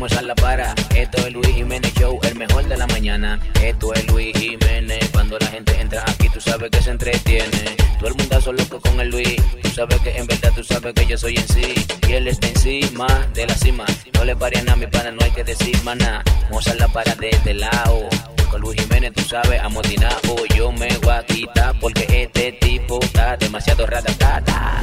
Mozart la para. Esto es Luis Jiménez Show, el mejor de la mañana. Esto es Luis Jiménez. Cuando la gente entra aquí, tú sabes que se entretiene. Todo el mundo loco con el Luis. Tú sabes que en verdad tú sabes que yo soy en sí. Y él está encima de la cima. No le pare a mi pana, no hay que decir maná. Mozart la para de este lado. Con Luis Jiménez, tú sabes, amotinado. Yo me voy a quitar porque este tipo está demasiado ratatata.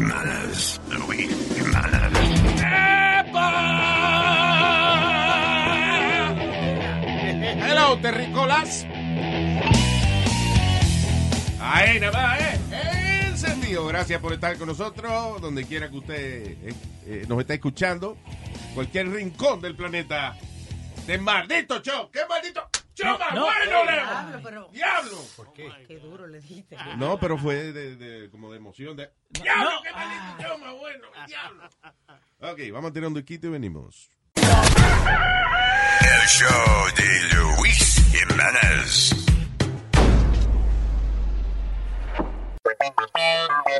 Luis Jimenez. Luis Jimenez. Hello, terrícolas. Ahí nada más, ¿eh? Encendido. Gracias por estar con nosotros, donde quiera que usted eh, eh, nos esté escuchando. Cualquier rincón del planeta. De maldito show. ¿Qué maldito más no, bueno, Leo? diablo, pero- ¡Diablo! ¿Por qué? Qué duro le dijiste. No, pero fue de, de- como de emoción. De... ¡Diablo, qué maldito más bueno! ¡Diablo! Ok, vamos a tener un duquito y venimos. El show de Luis Jimenez.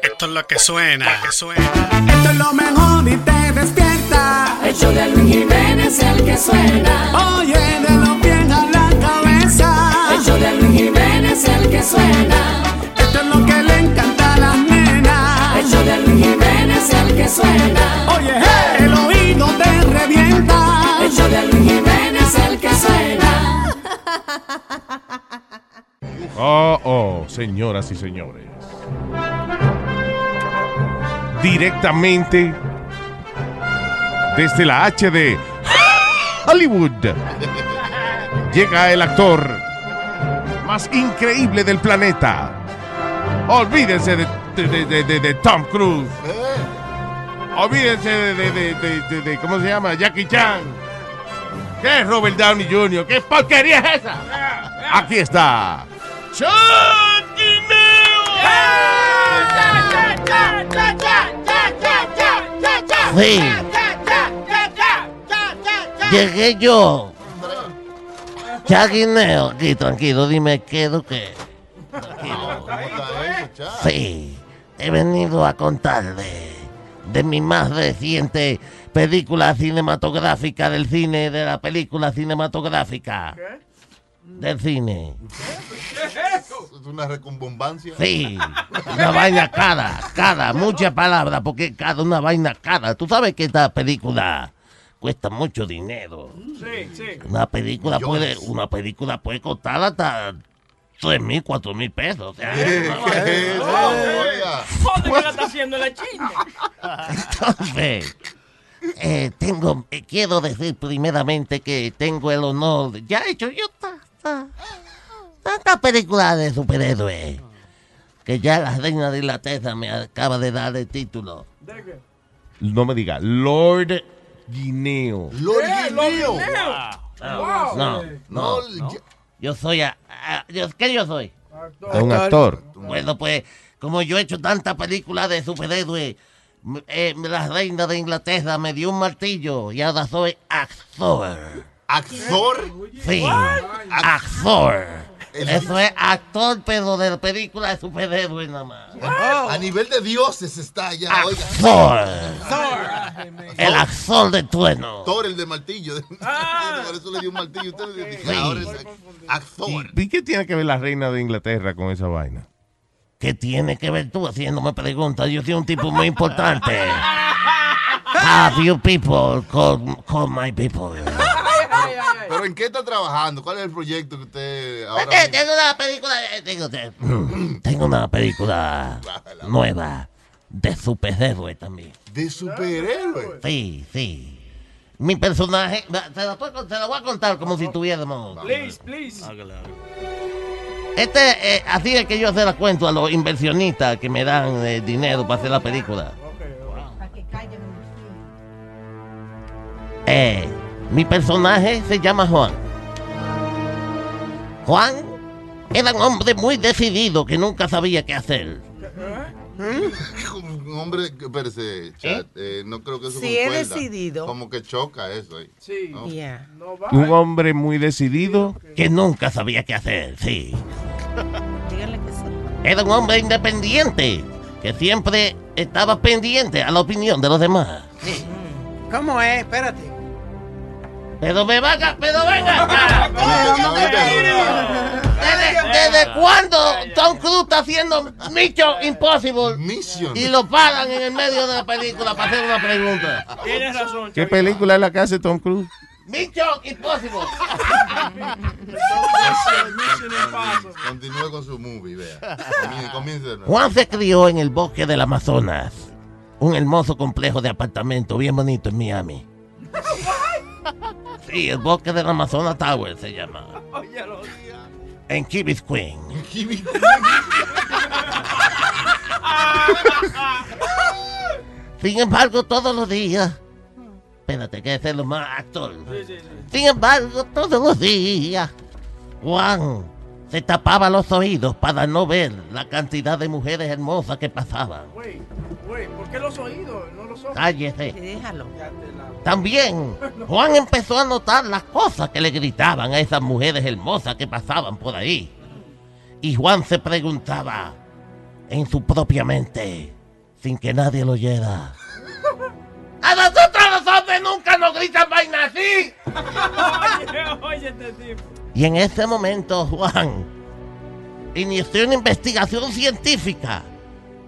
Esto es lo que suena, que suena. Esto es lo mejor y te despierta. El show de Luis Jiménez es el que suena. Oye, de los pies a la cabeza. El show de Luis Jiménez es el que suena. Esto es lo que le encanta a las nenas. El show de Luis Jiménez es el que suena. Oye, hey, el oído te revienta. El show de Luis Jiménez es el que suena. Oh, oh, señoras y señores. Directamente desde la H de Hollywood llega el actor más increíble del planeta. Olvídense de, de- de- de- Tom Cruise. Olvídense de, ¿cómo se llama? Jackie Chan. ¿Qué es Robert Downey Jr.? ¿Qué porquería es esa? Aquí está. Chucky Sí. Llegué yo. Chaguineo. Aquí, tranquilo, dime qué es lo que. Sí. He venido a contarle de mi más reciente película cinematográfica del cine, de la película cinematográfica. Del cine. Es una recombombancia. Sí, una vaina cara, cara, mucha palabra, porque cada una vaina cara. Tú sabes que esta película cuesta mucho dinero. Sí, sí. Una película puede, una película puede costar hasta tres mil, cuatro mil pesos. O sea, una vaina. ¿Dónde que la está haciendo la china? Entonces, eh, tengo, eh, quiero decir primeramente que tengo el honor, ya he hecho yo ta- tantas películas de superhéroes, que ya la reina de Inglaterra me acaba de dar el título. No me diga, Lord Guineo. Lord Lord Guineo. No, Wow. no, Yo soy, a, ¿qué yo soy? Es un actor. Bueno, pues, como yo he hecho tantas películas de superhéroes, eh, la reina de Inglaterra me dio un martillo y ahora soy actor. ¿Actor? Sí, actor. Eso es actor, pero de película de superhéroes nada más. A nivel de dioses está ya, oiga. Actor. El actor de trueno. Thor, el de martillo. Por eso le dio un martillo. Usted le dijo, Sí. ahora es actor. ¿Y qué tiene que ver la reina de Inglaterra con esa vaina? ¿Qué tiene que ver tú haciéndome preguntas? Yo soy un tipo muy importante. Have you people call, call my people? Pero ¿en qué está trabajando? ¿Cuál es el proyecto que usted ahora Eh, Tengo una película, tengo, te- tengo una película nueva de superhéroe también. ¿De superhéroe? Sí, sí. Mi personaje, se la voy a contar como si tuviéramos. Please, please. Este, eh, así es que yo se la cuento a los inversionistas que me dan eh, dinero para hacer la película. Eh, mi personaje se llama Juan. Juan era un hombre muy decidido que nunca sabía qué hacer. Un hombre, espérese, chat, eh, no creo que eso Si es concuerda. decidido. Como que choca eso ahí. Sí. ¿no? Un hombre muy decidido. Que nunca sabía qué hacer, sí. Díganle que sí. Era un hombre independiente que siempre estaba pendiente a la opinión de los demás. ¿Cómo es? Espérate. Pero me vaga, pero venga acá. ¿Desde, desde cuándo Tom Cruise está haciendo Mission Impossible? Y lo pagan en el medio de la película para hacer una pregunta. Tienes razón. ¿Qué película es la que hace Tom Cruise? Mission Impossible. Continúe con su movie, vea. Comience. Juan se crió en el bosque del Amazonas, un hermoso complejo de apartamentos bien bonito en Miami. Sí, el bosque del Amazonas Tower se llama. En Key Biscayne. Sin embargo, todos los días. Espérate, que es lo más actor. Sin embargo, todos los días. Juan se tapaba los oídos para no ver la cantidad de mujeres hermosas que pasaban. Güey, güey, ¿por qué los oídos? No los ojos. Cállese. Déjalo. También Juan empezó a notar las cosas que le gritaban a esas mujeres hermosas que pasaban por ahí. Y Juan se preguntaba en su propia mente, sin que nadie lo oyera. ¡A nosotros los hombres nunca nos gritan vaina así! Oye, oye, este tipo. Y en ese momento Juan inició una investigación científica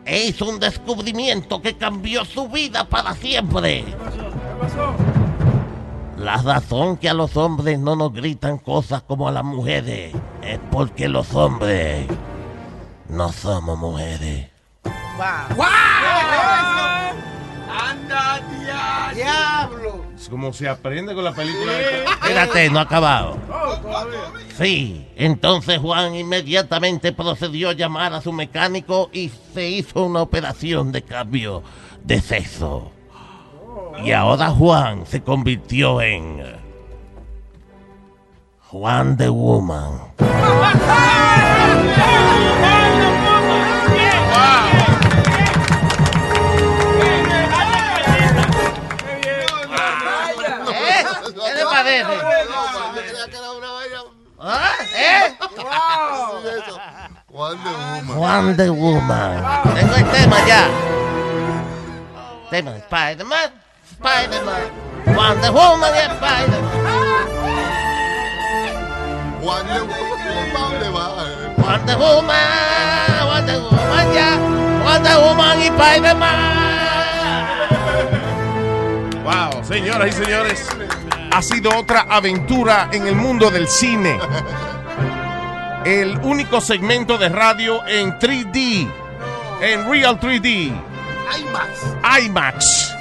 e hizo un descubrimiento que cambió su vida para siempre. ¿Qué pasó? La razón que a los hombres no nos gritan cosas como a las mujeres es porque los hombres no somos mujeres. Wow. ¡Anda, diablo! Es como se aprende con la película. Espérate, no ha acabado. Oh. Sí, entonces Juan inmediatamente procedió a llamar a su mecánico y se hizo una operación de cambio de sexo. Y ahora Juan se convirtió en Juan the Woman. ¿Eh? Juan de Woman. The Woman. Tengo el tema ya. Tema Spider-Man, Spider-Man. The Woman y Spider-Man. De Woman. The Woman, the Woman ya. The Woman y Spider-Man. Wow, señoras y señores, ha sido otra aventura en el mundo del cine. El único segmento de radio en 3D, en Real 3D, IMAX. IMAX.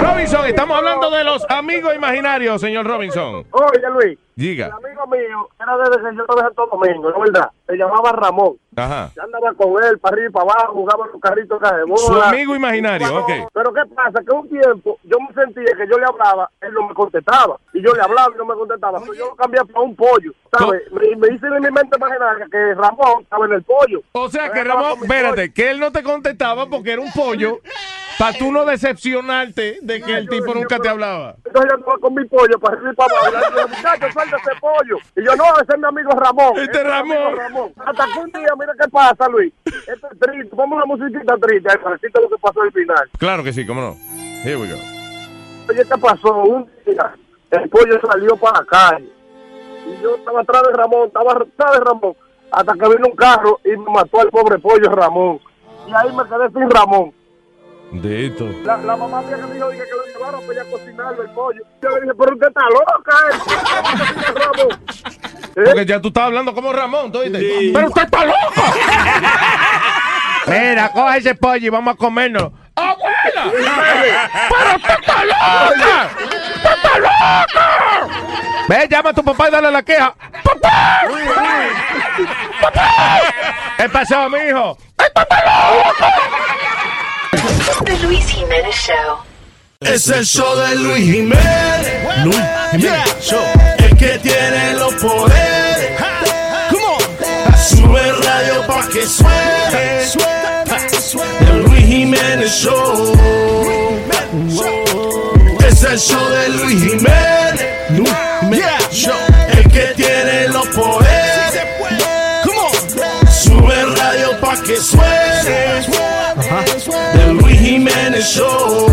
Robinson, estamos hablando de los amigos imaginarios, señor Robinson. Oye, Luis, Diga. el amigo mío era desde que yo estaba en Santo Domingo, ¿no es verdad? Se llamaba Ramón. Ajá. Yo andaba con él para arriba y para abajo, jugaba los carritos de bola. Su amigo imaginario, ok. Pero ¿qué pasa? Que un tiempo yo me sentía que yo le hablaba, él no me contestaba. Y yo le hablaba y no me contestaba. Pero yo lo cambié para un pollo, ¿sabes? Me, me hice en mi mente imaginaria que Ramón estaba en el pollo. O sea que Ramón, pollo. espérate, que él no te contestaba porque era un pollo, para tú no decepcionarte de que el tipo nunca te hablaba. Entonces yo andaba con mi pollo para arriba y para abajo. Y dije, muchachos, suelta ese pollo. Y yo, no, ese es mi amigo Ramón. Este es amigo Ramón. Hasta que un día, mira qué pasa, Luis. Esto es triste. Vamos a una musiquita triste. Para decirte lo que pasó al final. Claro que sí, cómo no. Here we go. Oye, ¿qué pasó? Un día, el pollo salió para la calle. Y yo estaba atrás de Ramón, estaba atrás de Ramón. Hasta que vino un carro y me mató al pobre pollo Ramón. Y ahí me quedé sin Ramón. De esto. La, la mamá mía que me dijo dije, que lo llevaron para allá a cocinarlo el pollo. Yo le dije, pero usted está loca, eh. ¿Cómo cocina Ramón? Porque ya tú estás hablando como Ramón, ¿tú oíste? Pero usted está loco. Mira, coja ese pollo y vamos a comernos. ¡Abuela! ¡Pero usted está loca! ¡Usted está loca! Ve, llama a tu papá y dale la queja. ¡Papá! ¡Papá! ¿Qué pasó, mijo? The Luis Jiménez Show. Es el show de Luis Jiménez. Luis Jiménez Show. El que tiene los poderes. Come on. Sube radio pa' que suene. El Luis Jiménez Show. Es el show de Luis Jiménez. Luis Jiménez Show. Jiménez Show.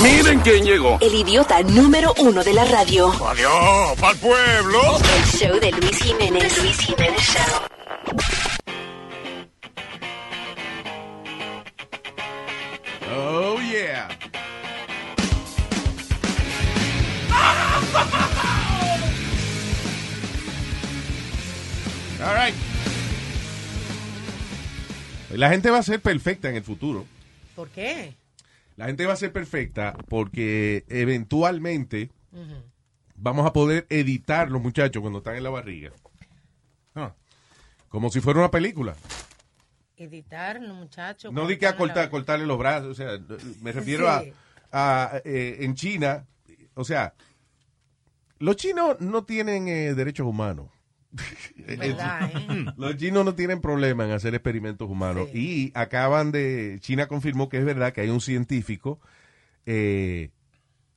Miren quién llegó. El idiota número uno de la radio. Adiós, pa'l pueblo. El show de Luis Jiménez. Luis Jiménez Show. Oh, yeah. All right. La gente va a ser perfecta en el futuro. ¿Por qué? La gente va a ser perfecta porque eventualmente vamos a poder editar los muchachos cuando están en la barriga. Ah, Como si fuera una película. Editar, los muchachos. No di que a cortar, cortarle los brazos. O sea, me refiero Sí. a, a, eh, en China. O sea, los chinos no tienen eh, derechos humanos. ¿Verdad, eh? Los chinos no tienen problema en hacer experimentos humanos. Y acaban de. China confirmó que es verdad que hay un científico eh,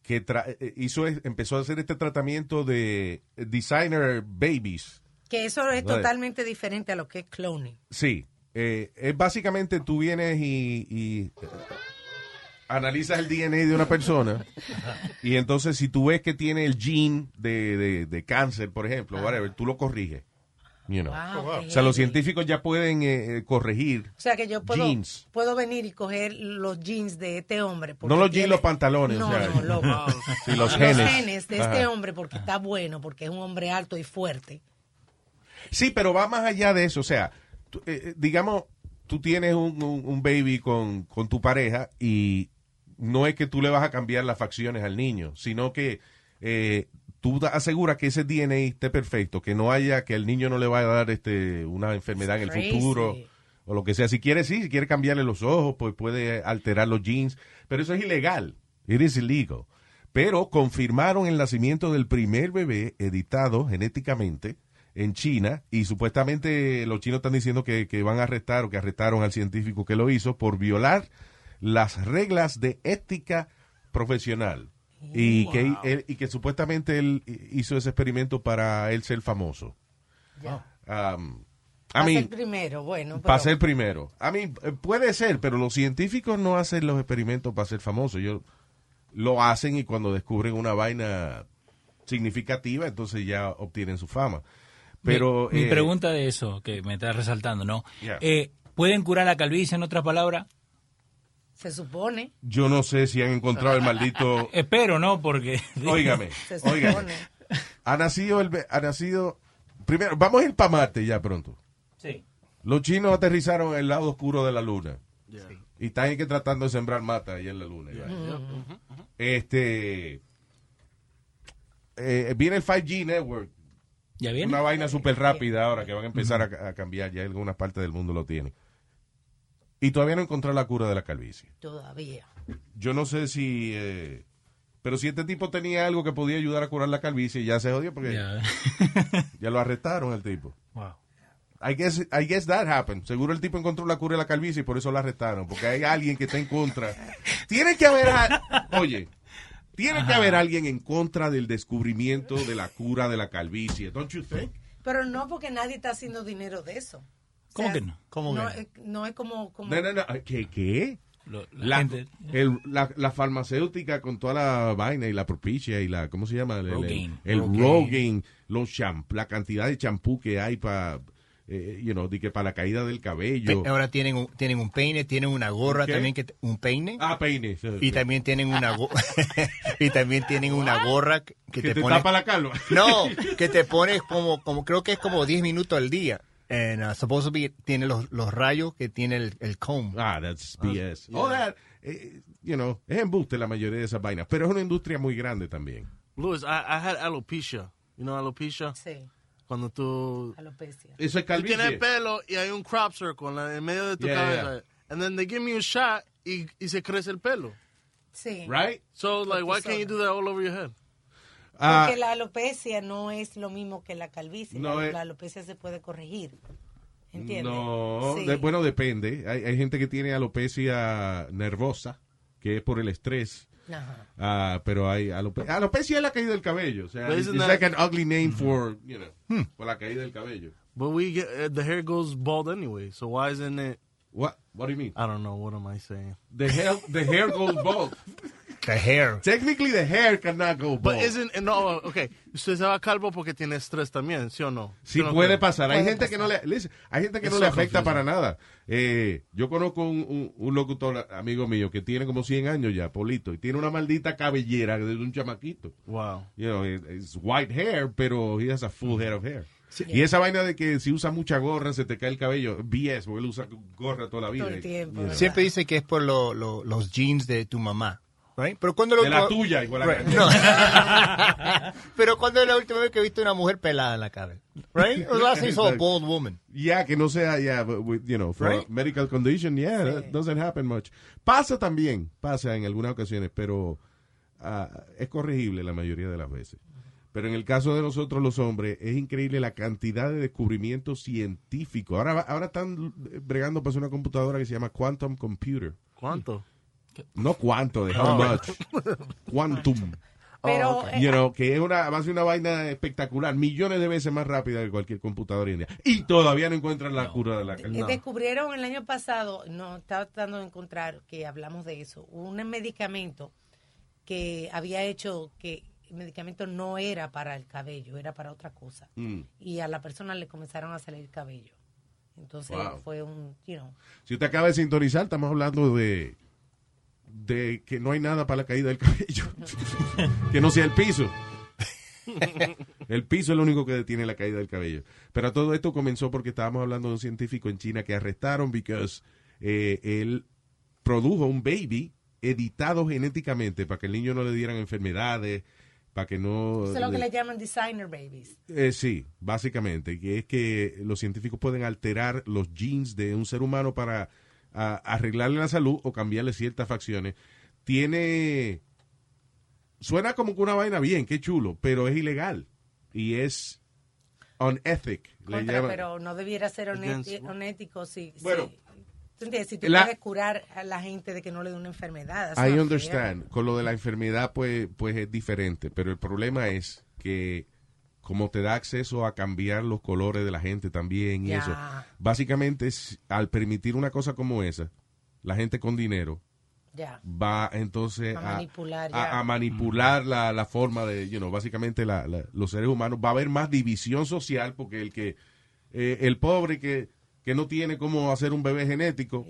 que tra- eh, hizo, empezó a hacer este tratamiento de designer babies. Que eso es totalmente diferente a lo que es cloning. Sí. eh, es básicamente tú vienes y, y, analizas el DNA de una persona y entonces si tú ves que tiene el gene de, de- de cáncer, por ejemplo, whatever, tú lo corriges. You know. Wow, qué o sea, los científicos ya pueden eh, eh, corregir. O sea que yo puedo, Jeans. puedo venir y coger los jeans de este hombre. No los tiene- jeans, los pantalones. No, o sea, no, loco. sí, los genes. de este hombre porque está bueno, porque es un hombre alto y fuerte. Sí, pero va más allá de eso. O sea, tú, eh, eh, digamos, tú tienes un, un- un baby con, con tu pareja y no es que tú le vas a cambiar las facciones al niño, sino que eh, tú aseguras que ese DNA esté perfecto, que no haya, que el niño no le vaya a dar este una enfermedad en el Crazy. futuro o lo que sea. Si quiere, sí, si quiere cambiarle los ojos, pues puede alterar los genes, pero eso es ilegal. It is illegal. Pero confirmaron el nacimiento del primer bebé editado genéticamente en China y supuestamente los chinos están diciendo que, que van a arrestar o que arrestaron al científico que lo hizo por violar las reglas de ética profesional y, que, él- y que supuestamente él hizo ese experimento para él ser famoso. Um, I Va a mean, ser primero, bueno. para ser primero. A mí puede ser, pero los científicos no hacen los experimentos para ser famosos. Ellos lo hacen y cuando descubren una vaina significativa, entonces ya obtienen su fama. Pero mi, mi eh, pregunta de eso, que me está resaltando, ¿no? Ya. Eh, ¿Pueden curar la calvicie, en otras palabras? Se supone. yo no sé si han encontrado el maldito. Espero, ¿no? Porque... Óigame, Se supone. óigame. Ha nacido el, ha nacido. Primero, vamos a ir para Marte ya pronto. Sí. Los chinos aterrizaron en el lado oscuro de la luna. Y están ahí que tratando de sembrar mata ahí en la luna. ya. Este. eh, viene el 5G Network. ¿Ya viene? Una vaina súper rápida ahora que van a empezar a, a cambiar. Ya algunas partes del mundo lo tienen. Y todavía no encontró la cura de la calvicie. Todavía. Yo no sé si. eh, pero si este tipo tenía algo que podía ayudar a curar la calvicie, ya se jodió porque Ya. ya lo arrestaron el tipo. Wow. I guess, I guess that happened. Seguro el tipo encontró la cura de la calvicie y por eso lo arrestaron. Porque hay alguien que está en contra. Tiene que haber. a- Oye, tiene que haber alguien en contra del descubrimiento de la cura de la calvicie. Don't you think? Pero no porque nadie está haciendo dinero de eso. O ¿Cómo sea, que no? ¿Cómo no, que no? es- no es como... como No, no, no. ¿Qué? qué? la el- la, la farmacéutica con toda la vaina y la propicia y la, ¿cómo se llama? El, el- Rogaine. el Rogaine. Rogaine, los champ, la cantidad de champú que hay para eh, you know, de que para la caída del cabello. Pe- Ahora tienen un, tienen un peine, tienen una gorra ¿Qué? también que un peine. Ah, peine. sí, Y sí. también tienen una go- y también tienen una gorra que, que Que te, te pone tapa la calva. No, que te pones como como creo que es como 10 minutos al día. And uh, supposedly tiene los, los rayos que tiene el, el comb. Ah, that's BS. All that, eh, you know, es embuste la mayoría de esas vainas, pero es una industria muy grande también. Luis, I, I had alopecia. You know alopecia? Sí. Cuando tú... Alopecia. Eso es Tú calvicie. tienes pelo y hay un crop circle en, la- en medio de tu Yeah, cabeza. yeah. And then they give me a shot y, y se crece el pelo. Sí. Right? So, like, why can't you do that all over your head? Ah, Porque la alopecia no es lo mismo que la calvicie. No la, es- la alopecia se puede corregir. ¿Entiendes? No, Sí. de- bueno, depende. Hay, hay gente que tiene alopecia nervosa, que es por el estrés. Ajá. Ah, pero hay alope- alopecia es la caída del cabello. O sea, But it's like an ugly name for, you know, por la caída del cabello. But we get, uh, the hair goes bald anyway. So why isn't it? What? What do you mean? I don't know. What am I saying? The hair, the hair goes bald. The hair. Technically, the hair cannot go bald. But isn't no? Okay, usted se va calvo porque tiene estrés también, ¿sí o no? Sí ¿Sí o no puede pasar. Hay Puede gente que no le, listen, hay gente que It's no le afecta confusing. para nada. Eh, yo conozco un, un- un locutor amigo mío que tiene como 100 años ya, Polito, y tiene una maldita cabellera de un chamaquito. Wow. You know, it- it's white hair, pero he has a full head of hair. Y esa vaina de que si usa mucha gorra se te cae el cabello, BS, porque él usa gorra toda la vida. Todo el tiempo, know. Siempre dice que es por lo- lo- los jeans de tu mamá. Right? Pero cuando lo- De la tuya, igual a Right. la- No. Pero cuando es la última vez que viste una mujer pelada en la cabeza? Right? Or last saw a bald woman. Ya, que no sea, ya, but with, you know, for Right? medical condition, yeah, that doesn't happen much. Pasa también, pasa en algunas ocasiones, pero ah, es corregible la mayoría de las veces. Pero en el caso de nosotros los hombres, es increíble la cantidad de descubrimientos científicos. Ahora, ahora están bregando para hacer una computadora que se llama Quantum Computer. ¿Cuánto? No cuánto, de how Oh. much. Quantum. Pero, Oh, eh, You know, que es una, va a ser una vaina espectacular, millones de veces más rápida que cualquier computadora día. Y todavía no encuentran la cura de la Eh, Descubrieron el año pasado, no estaba tratando de encontrar que hablamos de eso, un medicamento que había hecho que medicamento no era para el cabello, era para otra cosa. Mm. Y a la persona le comenzaron a salir cabello. Entonces Wow. fue un, you know, Si usted acaba de sintonizar, estamos hablando de, de que no hay nada para la caída del cabello. que no sea el piso. El piso es lo único que detiene la caída del cabello. Pero todo esto comenzó porque estábamos hablando de un científico en China que arrestaron porque él produjo un baby editado genéticamente para que el niño no le dieran enfermedades, para que no... eso es lo que le- le llaman designer babies. eh, sí, básicamente, que es que los científicos pueden alterar los genes de un ser humano para a- arreglarle la salud o cambiarle ciertas facciones. Tiene... Suena como que una vaina bien, qué chulo, pero es ilegal y es unethic. le Contra, llaman. pero no debiera ser honético si, Bueno. ¿tú si tú La- puedes curar a la gente de que no le dé una enfermedad. I understand. Con lo de la enfermedad, pues, pues es diferente. Pero el problema es que como te da acceso a cambiar los colores de la gente también y eso. Básicamente, al permitir una cosa como esa, la gente con dinero va entonces A manipular, a- ya. a manipular la, la forma de, you know, básicamente la- la- los seres humanos. Va a haber más división social porque el que, eh, el pobre que, que no tiene cómo hacer un bebé genético,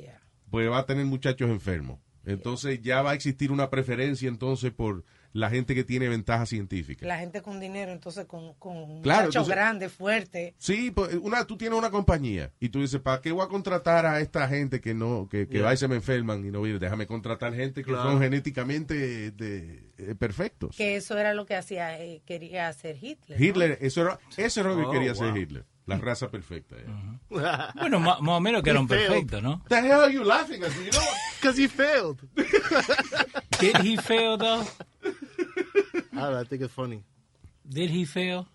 pues va a tener muchachos enfermos. Entonces ya va a existir una preferencia entonces por la gente que tiene ventaja científica. La gente con dinero, entonces con, con un Claro, muchacho entonces- grande, fuerte. Sí, pues, una, tú tienes una compañía y tú dices, ¿para qué voy a contratar a esta gente que no, que, que Yeah. va y se me enferman y no viene? Déjame contratar gente que Claro. son genéticamente de, eh, perfectos. Que eso era lo que hacía, eh, quería hacer Hitler. ¿no? Hitler, eso era, eso era lo que Oh, quería wow. hacer Hitler. La raza perfecta. yeah. Bueno, ma- más o menos que era un He failed. perfecto, ¿no? The hell are you laughing at? You know what? Because he failed. Did he fail though? I, don't know, I think it's funny. Did he fail?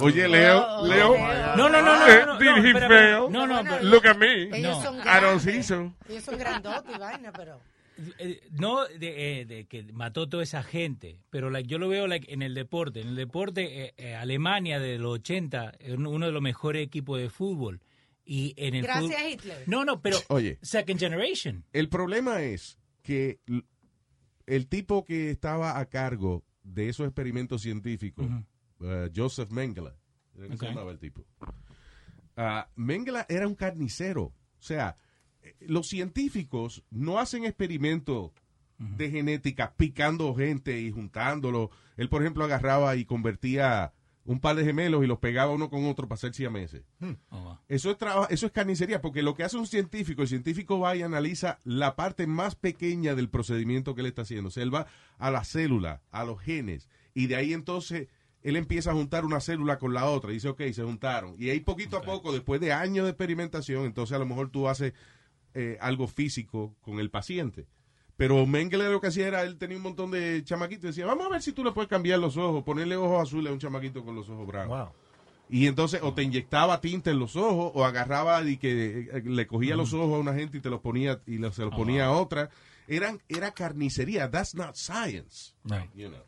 Oye, Leo, Oh, Leo. No, no, no, no. Eh, no, did no, he fail? No, no, Bueno, Look at me. I don't think so. Ellos son grandotes y vaina, pero... Eh, no de, eh, de que mató toda esa gente, pero like, yo lo veo like, en el deporte. En el deporte, eh, eh, Alemania de los 80, es uno de los mejores equipos de fútbol. Y en el Gracias fútbol- a Hitler. No, no, pero Oye. second generation. El problema es que el tipo que estaba a cargo de esos experimentos científicos, uh, Joseph Mengele, ¿era que se llamaba el tipo? ah, Mengele era un carnicero. O sea, los científicos no hacen experimentos de genética picando gente y juntándolo. Él, por ejemplo, agarraba y convertía un par de gemelos y los pegaba uno con otro para hacer siameses. Eso es trabajo, eso es carnicería, porque lo que hace un científico, el científico va y analiza la parte más pequeña del procedimiento que él está haciendo. O sea, él va a la célula, a los genes, y de ahí entonces él empieza a juntar una célula con la otra. Y dice, ok, se juntaron. Y ahí poquito a poco, después de años de experimentación, entonces a lo mejor tú haces eh, algo físico con el paciente. Pero Mengele lo que hacía era, él tenía un montón de chamaquitos y decía, vamos a ver si tú le puedes cambiar los ojos, ponerle ojos azules a un chamaquito con los ojos bravos. Y entonces o te inyectaba tinta en los ojos o agarraba y que eh, le cogía los ojos a una gente y te los ponía y se los ponía a otra. Eran, era carnicería. That's not science. You know.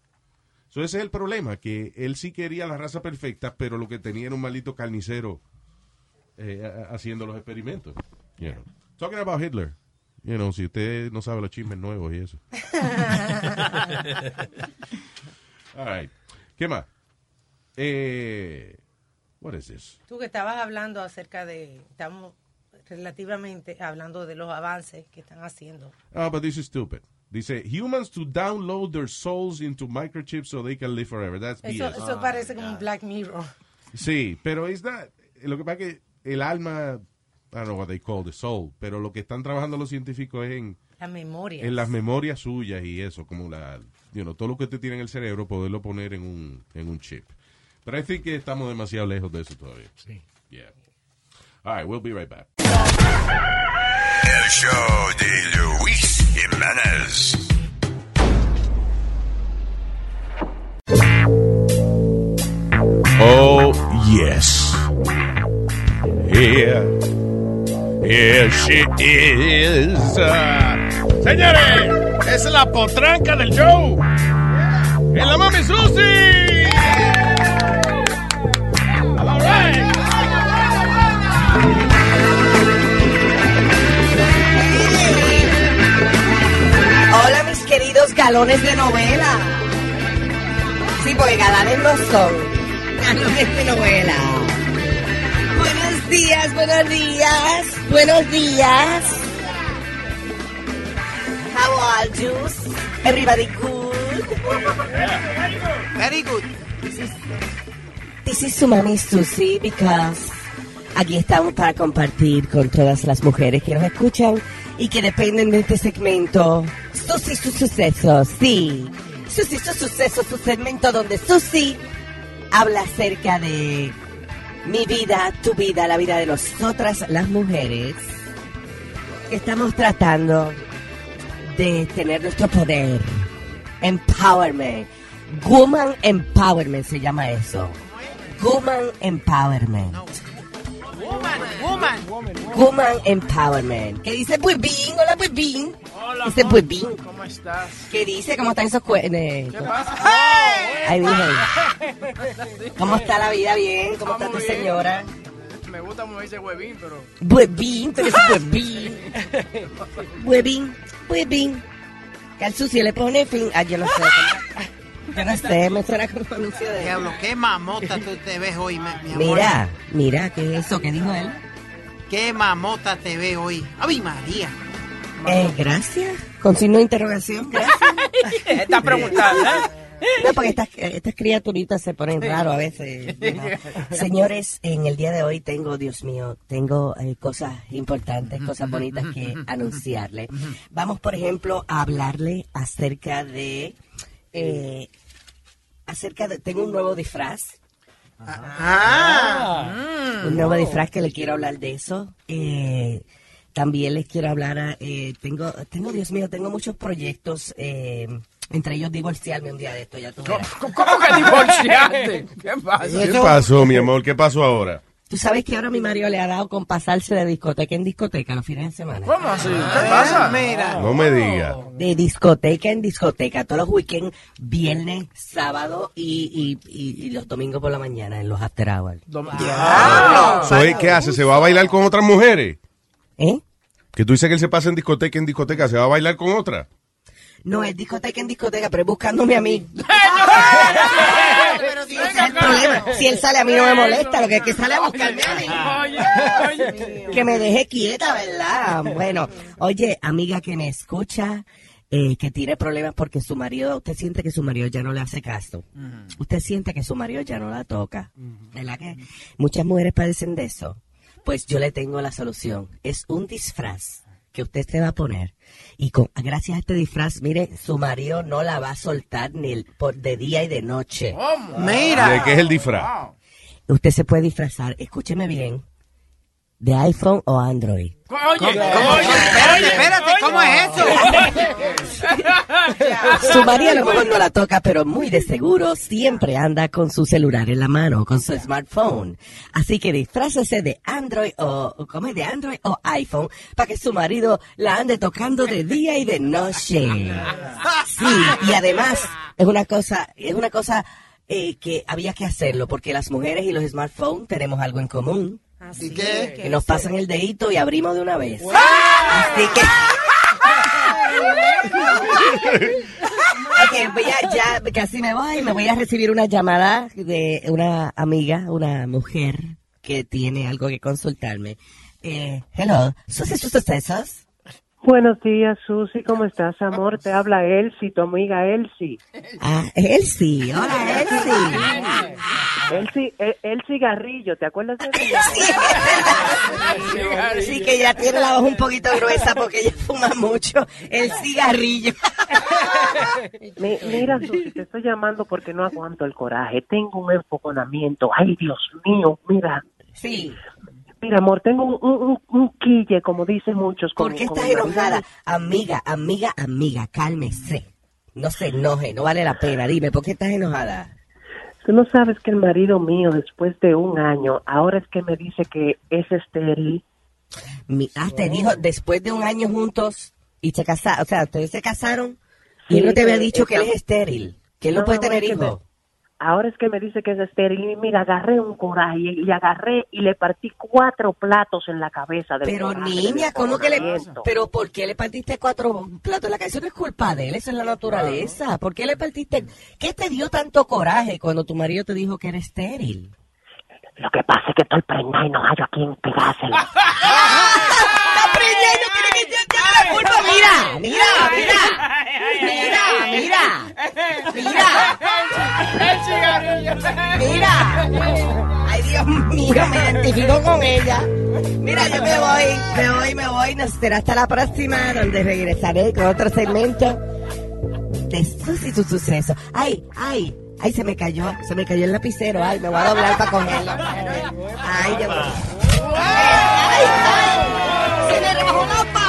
So ese es el problema, que él sí quería la raza perfecta, pero lo que tenía era un maldito carnicero eh, haciendo los experimentos. You know. Talking about Hitler. You know, si usted no sabe los chismes nuevos y eso. All right. ¿Qué más? Eh, what is this? Tú que estabas hablando acerca de, estamos relativamente hablando de los avances que están haciendo. Ah, but this is stupid. Dice, humans to download their souls into microchips so they can live forever. That's Eso, BS. eso parece como un Black Mirror. Sí, pero es that, lo que pasa es que el alma, I don't know what they call the soul, pero lo que están trabajando los científicos es en, La memoria. en las memorias suyas y eso, como la, you know, todo lo que usted tiene en el cerebro, poderlo poner en un, en un chip. Pero I think que estamos demasiado lejos de eso todavía. Sí. Yeah. All right, we'll be right back. El show de Luis Jiménez. Oh, yes. Here. Here she is. Señores, es la potranca del show. Es la mami Susi. All right. Hola, mis queridos galones de novela. Sí, porque galanes no son. Galones de novela. Buenos días, buenos días, buenos días. How are you? Everybody good? Very good. This is, this is su mami Susi because aquí estamos para compartir con todas las mujeres que nos escuchan y que dependen de este segmento. Susi, sus sucesos, sí. Susi, sus sucesos, su segmento donde Susi habla acerca de mi vida, tu vida, la vida de nosotras las mujeres. Estamos tratando de tener nuestro poder. Empowerment. Woman Empowerment se llama eso. Woman Empowerment. Woman. Woman Empowerment. ¿Qué dice Buibín? Hola Buibín. Hola, Dice Juan. Buibín. ¿Cómo estás? ¿Qué dice? ¿Cómo están esos cuernos? ¿Qué pasa? Ahí dije. ¿Cómo está la vida? Bien. ¿Cómo está tu señora? Me gusta como dice huevín, pero... Buibín, pero es Buibín. Buibín, Buibín. Que al sucio le pone fin. Ah, yo no sé. Yo no sé, me suena como anuncio de... Diablo, qué mamota tú te ves hoy, mi, mi amor. Mira, mira, ¿qué es eso? ¿Qué dijo él? Qué mamota te ves hoy. ¡Ave María! Eh, gracias. Con signo de interrogación, gracias. Está preguntando. No, porque estas, estas criaturitas se ponen raro a veces. Señores, en el día de hoy tengo, Dios mío, tengo eh, cosas importantes, cosas bonitas que anunciarle. Vamos, por ejemplo, a hablarle acerca de... eh, acerca de... Tengo un nuevo disfraz. Ah. Un nuevo disfraz que le quiero hablar de eso. Eh, también les quiero hablar, a- eh, tengo, tengo, Dios mío, tengo muchos proyectos, eh, entre ellos divorciarme un día de esto, ya tú. ¿Cómo que divorciaste? ¿Qué pasa? ¿Qué pasó, mi amor? ¿Qué pasó ahora? Tú sabes que ahora mi marido le ha dado con pasarse de discoteca en discoteca los fines de semana. ¿Cómo así? ¿Qué pasa? Mira. No me diga. De discoteca en discoteca, todos los weekends, viernes, sábado y, y, y- y los domingos por la mañana en los after hours. So, ¿eh, ¿Qué hace? ¿Se va a bailar con otras mujeres? ¿Eh? Que tú dices que él se pasa en discoteca en discoteca, ¿se va a bailar con otra? No, es discoteca en discoteca, pero es buscándome a mí. pero si ese es el problema. Si él sale a mí no me molesta, lo que es que sale a buscarme a mí. Que me deje quieta, ¿verdad? Bueno, oye, amiga que me escucha, eh, que tiene problemas porque su marido, usted siente que su marido ya no le hace caso. Usted siente que su marido ya no la toca. ¿Verdad que muchas mujeres padecen de eso? Pues yo le tengo la solución. Es un disfraz que usted se va a poner. Y con, gracias a este disfraz, mire, su marido no la va a soltar ni el- por, de día y de noche. ¿De qué es el disfraz? Usted se puede disfrazar, escúcheme bien, de iPhone o Android. Oye, oye, espérate, espérate, ¿cómo es eso? Su marido a lo mejor no la toca, pero muy de seguro siempre anda con su celular en la mano, con su smartphone. Así que disfrácese de Android o, o ¿cómo es? De Android o iPhone para que su marido la ande tocando de día y de noche. Sí, y además es una cosa, es una cosa eh, que había que hacerlo porque las mujeres y los smartphones tenemos algo en común. ¿Y qué? Que nos pasan el dedito y abrimos de una vez. Así que... Ok, voy a, ya casi me voy, me voy a recibir una llamada de una amiga, una mujer que tiene algo que consultarme. Eh, hello, ¿Suces sus sucesos? Buenos días, Susi, ¿cómo estás, amor? Te habla Elsie, tu amiga Elsie. Ah, Elsie, hola Elsie. Elsie, el, Elsie Garrillo, ¿te acuerdas de ella? Sí, que ella tiene la voz un poquito gruesa porque ella fuma mucho el cigarrillo. Mi- mira, Susi, te estoy llamando porque no aguanto el coraje. Tengo un enfoconamiento. Ay, Dios mío, mira. Sí. Mira, amor, tengo un, un, un- quille, como dicen muchos. ¿Por qué estás enojada? Amiga, amiga, amiga, cálmese. No se enoje, no vale la pena. Dime, ¿por qué estás enojada? Tú no sabes que el marido mío, después de un año, ahora es que me dice que es estéril. Mi- ah, te dijo, después de un año juntos y se casaron, o sea, ustedes se casaron y él no te había dicho que él es estéril, que él no, No, puede tener hijos. Ahora es que me dice que es estéril. Y mira, agarré un coraje y, agarré y le partí cuatro platos en la cabeza. del Pero coraje, niña, ¿cómo que le... Pero ¿por qué le partiste cuatro platos en la cabeza? No es culpa de él, eso es la naturaleza. ¿Por qué le partiste? ¿Qué te dio tanto coraje cuando tu marido te dijo que era estéril? Lo que pasa es que estoy preñada y no hallo a quién pegárselo. ¡Está preñada y no tiene que la! ¡Mira! ¡Mira! ¡Mira! ¡Mira! ¡Mira! Cigarrillo. ¡Mira! ¡Ay, Dios mío! Me identifico con ella. Mira, yo me voy, me voy, me voy. Nos será hasta la próxima, donde regresaré con otro segmento de sus y sus sucesos. ¡Ay, ay! ¡Ay, se me cayó! Se me cayó el lapicero. ¡Ay, me voy a doblar para cogerlo! ¡Ay, yo... ¡Ay, ay! ¡Se me rebajó la!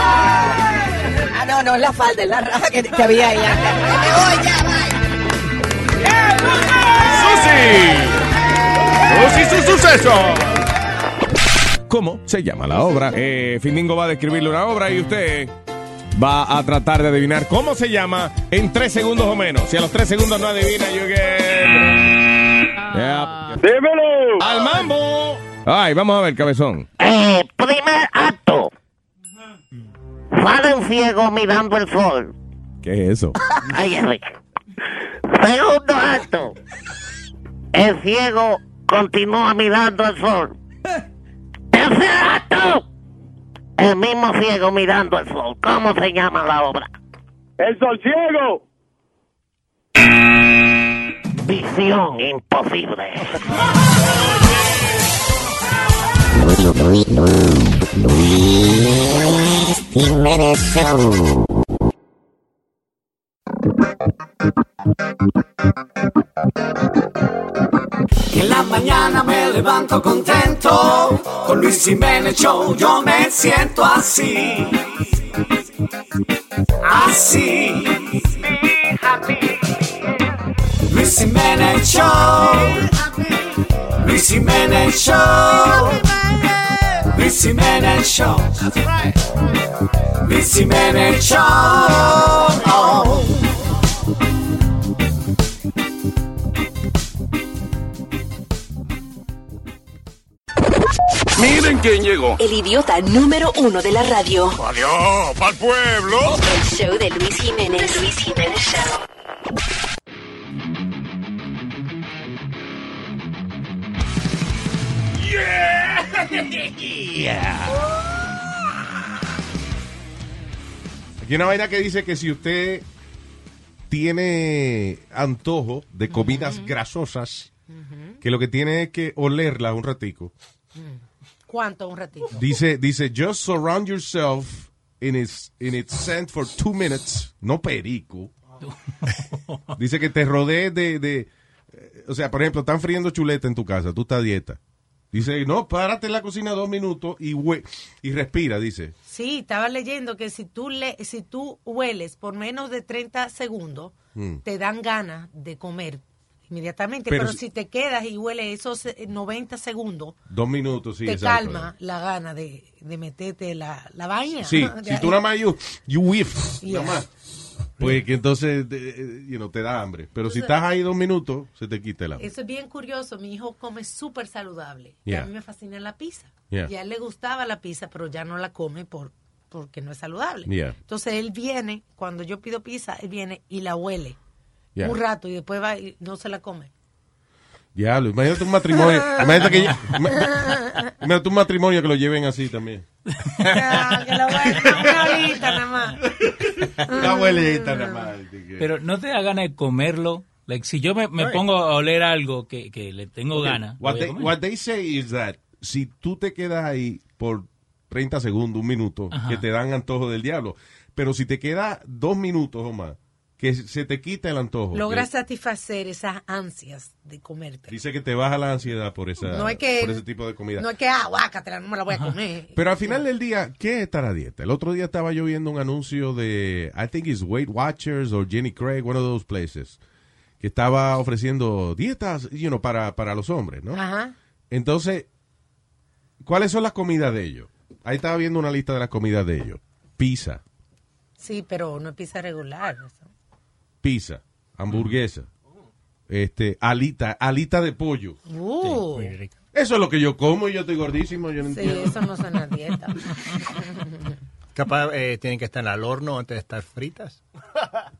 Ah, no, no es la falda, es la raja que, que había ahí. Me voy ya, ¡Susi! ¡Susi, su suceso! ¿Cómo se llama la obra? Eh, Findingo va a describirle una obra y usted va a tratar de adivinar cómo se llama en tres segundos o menos. Si a los tres segundos no adivina, you get... Yep. ¡Dímelo! ¡Al mambo! Ay, vamos a ver, cabezón. Para un ciego mirando el sol. ¿Qué es eso? Ay, ay. Segundo acto. El ciego continúa mirando el sol. Tercer acto. El mismo ciego mirando el sol. ¿Cómo se llama la obra? ¡El sol ciego! Visión imposible. Luis Jiménez Show. En la mañana me levanto contento, con Luis Jiménez Show yo me siento así, así. Luis Jiménez Show, Luis Jiménez Show, Luis Jiménez Show, Luis Jiménez Show. Oh. Miren quién llegó. El idiota número uno de la radio. Adiós, pa'l pueblo. El show de Luis Jiménez. The Luis Jiménez Show. Aquí hay una vaina que dice que si usted tiene antojo de comidas grasosas, que lo que tiene es que olerla un ratico. ¿Cuánto? Un ratito. Dice, dice, just surround yourself in its, in its scent for two minutes. No perico. Dice que te rodees de, de, eh, o sea, por ejemplo, están friendo chuleta en tu casa, tú estás a dieta. Dice, no, párate en la cocina dos minutos y, hue- y respira, dice. Sí, estaba leyendo que si tú, le, si tú hueles por menos de 30 segundos, Mm. te dan ganas de comer inmediatamente. Pero Pero, si- si te quedas y hueles esos eh, 90 segundos, Dos minutos, sí. te exacto. calma la gana de, de meterte la, la vaina. Sí, si tú nada más you, you whiff, Yeah. nada más. Pues que entonces, eh, you know, te da hambre. Pero si estás ahí dos minutos, se te quita el hambre. Eso es bien curioso. Mi hijo come súper saludable. Y a mí me fascina la pizza. Yeah. Y a él le gustaba la pizza, pero ya no la come por porque no es saludable. Yeah. Entonces él viene, cuando yo pido pizza, él viene y la huele un rato y después va y no se la come. Diablo, imagínate un matrimonio. imagínate, que, imagínate un matrimonio que lo lleven así también. Ya, que la huele una horita nada más. Una abuelita nada más. Pero no te da ganas de comerlo. Like, si yo me, me Right. pongo a oler algo que, que le tengo Okay, ganas. What what they say is that si tú te quedas ahí por 30 segundos, un minuto, Ajá. que te dan antojo del diablo. Pero si te queda dos minutos o más, que se te quita el antojo. Logras que- satisfacer esas ansias de comerte. Dice que te baja la ansiedad por, esa, No es que- por ese tipo de comida. No es que, ah, guácatela, no me la voy a comer. Pero al final del día, ¿qué es estar a dieta? El otro día estaba yo viendo un anuncio de, I think it's Weight Watchers o Jenny Craig, one of those places, que estaba ofreciendo dietas, you know, para, para los hombres, ¿no? Ajá. Entonces, ¿cuáles son las comidas de ellos? Ahí estaba viendo una lista de las comidas de ellos. Pizza, Sí, pero no es pizza regular. Pizza, hamburguesa, este, alita, alita de pollo. Uh, Eso es lo que yo como y yo estoy gordísimo, yo no sí, entiendo. eso no suena a dieta. Capaz eh, tienen que estar al horno antes de estar fritas.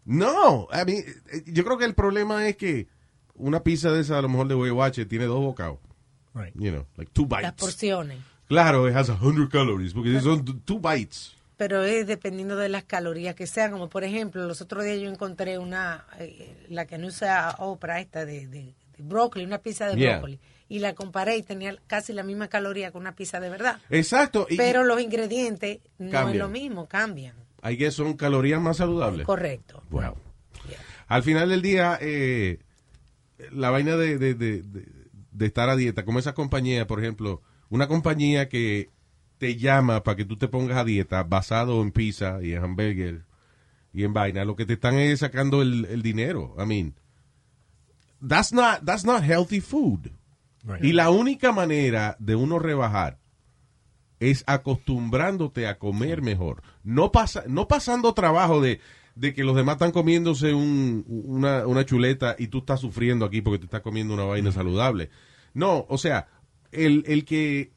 No, a mí, eh, yo creo que el problema es que una pizza de esa, a lo mejor de Weight Watchers, tiene dos bocados. Right. You know, like two Las bites. porciones. Claro, it has 100 calories, porque son two bites. Pero es dependiendo de las calorías que sean. Como por ejemplo, los otros días yo encontré una, eh, la que no usa Oprah, esta de, de, de brócoli, una pizza de Yeah. brócoli. Y la comparé y tenía casi la misma caloría que una pizza de verdad. Exacto. Y Pero los ingredientes no es lo mismo, cambian. hay que son calorías más saludables. Correcto. Wow. Al final del día, eh, la vaina de, de- de estar a dieta, como esa compañía, por ejemplo, una compañía que te llama para que tú te pongas a dieta basado en pizza y en hamburger y en vaina, lo que te están es sacando el, el dinero. I mean, that's not, that's not healthy food. Right. Y la única manera de uno rebajar es acostumbrándote a comer mejor. No, pasa, no pasando trabajo de, de que los demás están comiéndose un- una, una chuleta y tú estás sufriendo aquí porque te estás comiendo una vaina saludable. No, o sea, el, el que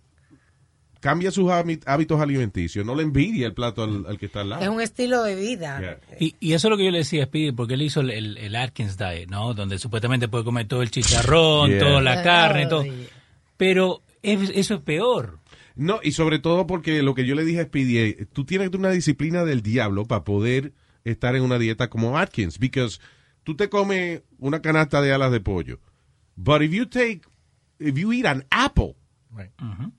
cambia sus hábit- hábitos alimenticios no le envidia el plato al, al que está al lado. Es un estilo de vida. Yeah. Y, y eso es lo que yo le decía a Speedy, porque él hizo el, el, el Atkins Diet, ¿no? Donde supuestamente puede comer todo el chicharrón, Yeah. toda la carne, Ay. todo. Pero es- eso es peor. No, y sobre todo porque lo que yo le dije a Speedy, eh, tú tienes una disciplina del diablo para poder estar en una dieta como Atkins, because tú te comes una canasta de alas de pollo, but if you take, if you eat an apple,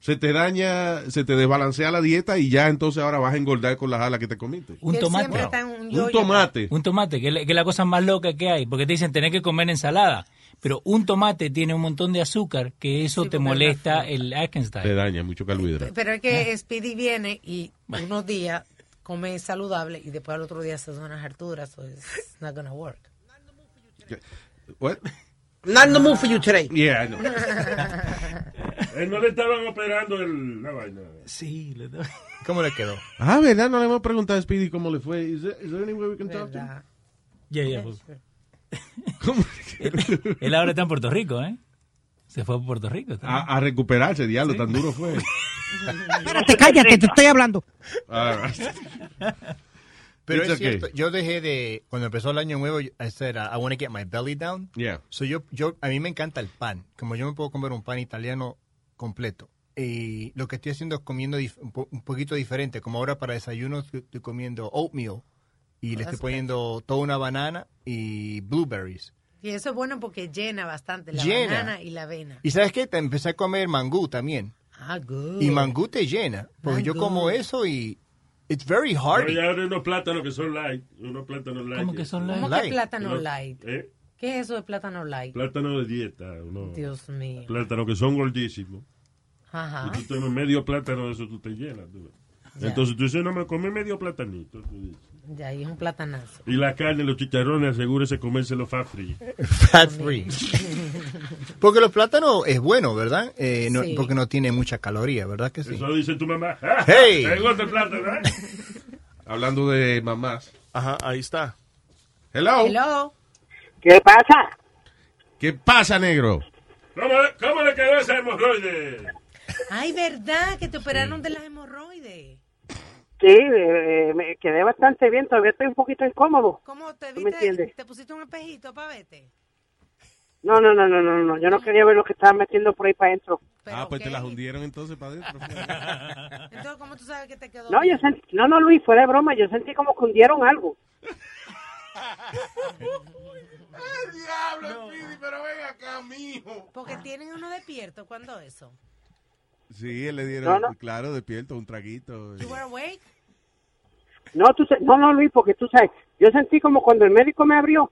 se te daña, se te desbalancea la dieta y ya entonces ahora vas a engordar con las alas que te comiste. Un tomate. un tomate. Un tomate, que es, la, cosa más loca que hay, porque te dicen tener que comer ensalada, pero un tomate tiene un montón de azúcar que eso Sí, te molesta el Atkins Te daña mucho carbohidrato. Pero es que Speedy viene y unos días come saludable y después al otro día se da unas harturas, so it's not gonna work. What? Not in the mood for you today. Yeah, I know. Eh, no le estaban operando el, la vaina. Sí, le doy. ¿Cómo le quedó? Ah, ¿verdad? No le hemos preguntado a Speedy cómo le fue. Is there, is there any way we can talk to him? Ya, ya, pues. ¿Cómo? él, él ahora está en Puerto Rico, ¿eh? Se fue a Puerto Rico. a, a recuperarse, diablo, tan duro fue. Espérate, cállate, te estoy hablando. Right. Pero It's es okay. cierto, yo dejé de, cuando empezó el año nuevo, I said, uh, I want to get my belly down. Yeah. So yo, yo, a mí me encanta el pan. Como yo me puedo comer un pan italiano completo. y lo que estoy haciendo es comiendo un, po- un poquito diferente. Como ahora para desayuno estoy comiendo oatmeal y Oh, le that's estoy poniendo toda una banana y blueberries. Y eso es bueno porque llena bastante la Llena. banana y la avena. Y sabes qué, Te empecé a comer mangú también. Ah, good. Y mangú te llena, porque yo como eso y it's very hearty. Hay ahora unos plátanos que son light. Unos plátanos light. ¿Cómo que son light? ¿Cómo que plátano Unos- light? ¿Eh? ¿Qué es eso de plátano light? Plátano de dieta. Unos Dios mío. plátanos que son gordísimos. Ajá. Y tú tomas medio plátano de eso, tú te llenas. tú. Ya. Entonces tú dices, no, me comí medio platanito. tú dices. Ya, ahí es un platanazo. Y la carne, los chicharrones, asegúrese comerse los fat free. Fat free. porque los plátanos es bueno, ¿verdad? Eh, no- Sí. Porque no tiene mucha caloría, ¿verdad que sí? Eso dice tu mamá. Hey. ¿Te gusta el plátano? eh? Hablando de mamás. Ajá, ahí está. Hello. Hello. ¿Qué pasa? ¿Qué pasa, negro? ¿Cómo, cómo le quedó esa hemorroide? Ay, ¿verdad? Que te operaron de las hemorroides. Sí, eh, me quedé bastante bien, todavía estoy un poquito incómodo. ¿Cómo te ¿Tú me viste? entiendes? ¿Te pusiste un espejito para verte? No, no, no, no, no, no, yo no quería ver lo que estaban metiendo por ahí para adentro. Ah, pues te las hundieron entonces para adentro. Entonces, ¿cómo tú sabes que te quedó No, yo bien? sentí, no, no, Luis, fue de broma, yo sentí como que hundieron algo. diablo, Speedy, pero ven acá, mijo. Porque tienen uno despierto, ¿cuándo eso? Sí, él le dieron, No, no. claro, despierto, un traguito. You were awake? No, tú, no, no, Luis, porque tú sabes, yo sentí como cuando el médico me abrió.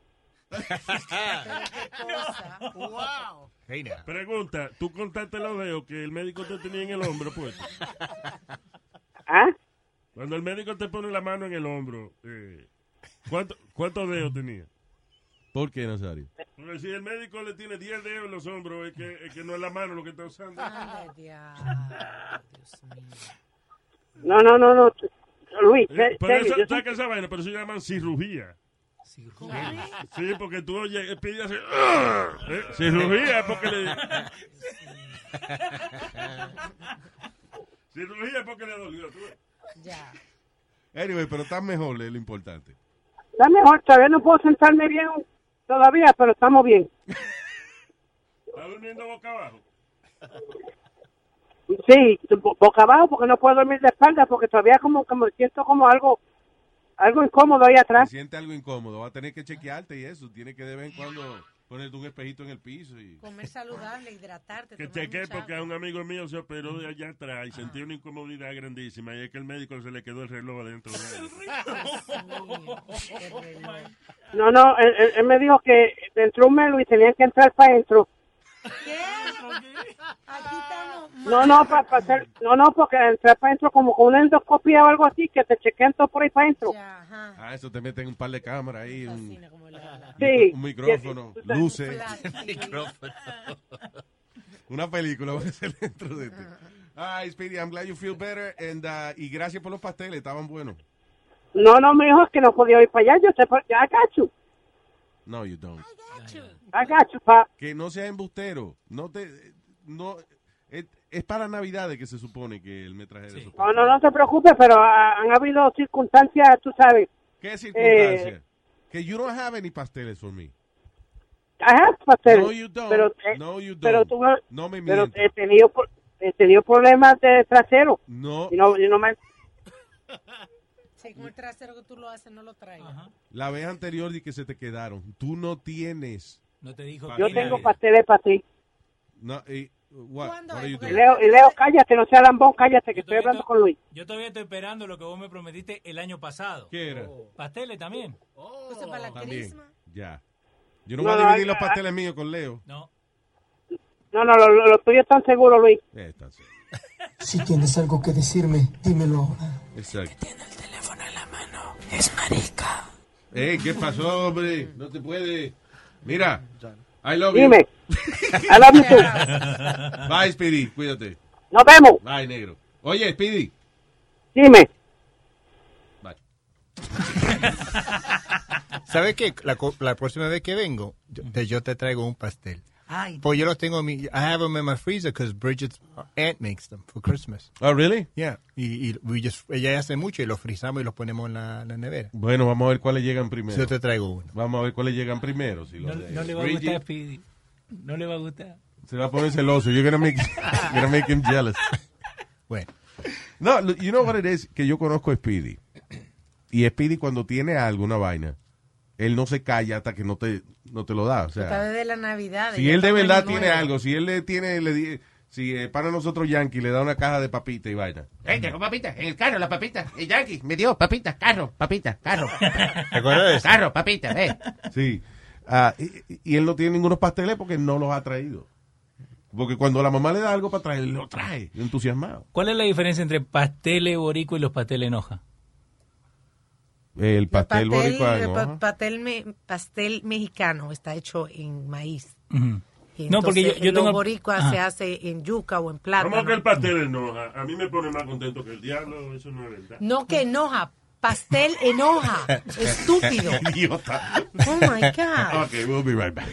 wow. Pregunta, ¿tú contaste los dedos que el médico te tenía en el hombro puesto? ¿Ah? Cuando el médico te pone la mano en el hombro, eh, ¿cuánto- ¿cuántos dedos tenía? ¿Por qué, Nazario? Porque si el médico le tiene 10 dedos en los hombros, es que, es que no es la mano lo que está usando. No, no, no, no, t- Luis, Eh, serio, eso, yo ¿sabes sentí- qué esa vaina? Pero eso llaman cirugía. Sí, porque tú oye, pide así. "Ah", ¿eh? Cirugía, porque le. cirugía, porque le dolió. Ya. Anyway, pero estás mejor, es lo importante. está mejor, todavía no puedo sentarme bien todavía, pero estamos bien. ¿Está durmiendo boca abajo? Sí, bo- boca abajo porque no puedo dormir de espalda porque todavía como, como siento como algo, algo incómodo ahí atrás. siente algo incómodo, va a tener que chequearte y eso. Tiene que de vez en cuando ponerte un espejito en el piso. y Comer saludable, hidratarte. Que chequé porque a un amigo mío se operó de allá atrás y sentí una incomodidad grandísima. Y es que el médico se le quedó el reloj adentro. de él. No, no, él, me dijo que dentro de un mes Luis tenía que entrar para adentro. Aquí estamos. No, no, para hacer, no, no, porque entrar para adentro como con una endoscopia o algo así, que te chequean todo por ahí para adentro. Ah, eso te meten un par de cámaras ahí, un, Sí. un micrófono, Sí, sí. luces. Micrófono. Una película va a ser dentro de ti. Ay, Speedy, I'm glad you feel better. And, uh, y gracias por los pasteles, estaban buenos. No, no, me dijo que no podía ir para allá, yo te, I got you, No, you don't. I got you, Que no sea embustero. No te... No, es, es para Navidades que se supone que él me trajera esos No, no, no te preocupes, pero ah, han habido circunstancias, tú sabes. ¿Qué Eh, circunstancia? que you don't have any pasteles for me. I have pasteles. No, you don't. Pero, eh, No, you don't. Pero tú, No me pero mientas. he tenido, he tenido problemas de trasero. No. Y no, y no me... Sí, con el trasero que tú lo haces, no lo traigas. La vez anterior di que se te quedaron. Tú no tienes. No te dijo Yo tengo pasteles para ti. No, y, what? Leo, y Leo, cállate, no sea lambón, cállate, que estoy hablando con Luis. Yo todavía estoy esperando lo que vos me prometiste el año pasado. ¿Qué era? Pasteles también. Entonces, para la También. Ya. Yo no, No, voy a dividir ah, los pasteles míos con Leo. No. No, no, lo, lo, lo tuyo están seguro, Luis. Eh, está sí. Si tienes algo que decirme, dímelo ahora. Exacto. Es marica. Eh, ¿qué pasó, hombre? No te puede. Mira. I love you. Dime. I love you too. Bye, Speedy. Cuídate. Nos vemos. Bye, negro. Oye, Speedy. Dime. ¿Sabes qué? La, co- la próxima vez que vengo, yo te, yo te traigo un pastel. Ay, Pues yo los tengo en mi... I have them in my freezer because Bridget's aunt makes them for Christmas. Oh, really? Yeah. Y, y we just, ella hace mucho y los frizamos y los ponemos en la, la nevera. Bueno, vamos a ver cuáles llegan primero. Yo te traigo uno. Vamos a ver cuáles llegan primero. Si No, no le va a Bridget- gustar, Speedy. No le va a gustar. Se va a poner celoso. You're gonna make, gonna make him jealous. Bueno. No, you know what it is? Que yo conozco a Speedy. Y Speedy cuando tiene alguna vaina, él no se calla hasta que no te, no te lo da. O Está desde la Navidad. si él de verdad tiene nuevo. algo, si él le tiene, le di- si eh, para nosotros Yankee le da una caja de papita y vaina. Eh, llegó papita, en el carro, la papita. El Yankee me dio papita, carro, papita, carro. ¿Te acuerdas de eso? Carro, papita, eh. Sí. Ah, y, y él no tiene ningunos pasteles porque no los ha traído. Porque cuando la mamá le da algo para traer, lo trae, entusiasmado. ¿Cuál es la diferencia entre pasteles boricua y los pasteles en hoja? El pastel, boricua en el pa- pastel, me- pastel mexicano está hecho en maíz. Y No, porque yo- entonces yo tengo- boricuas Ajá. se hace en yuca o en plátano. ¿Cómo que el pastel enoja? A mí me pone más contento que el diablo, eso no es verdad. No que enoja, pastel en hoja. Estúpido. Idiota. Oh my God. Ok, we'll be right back.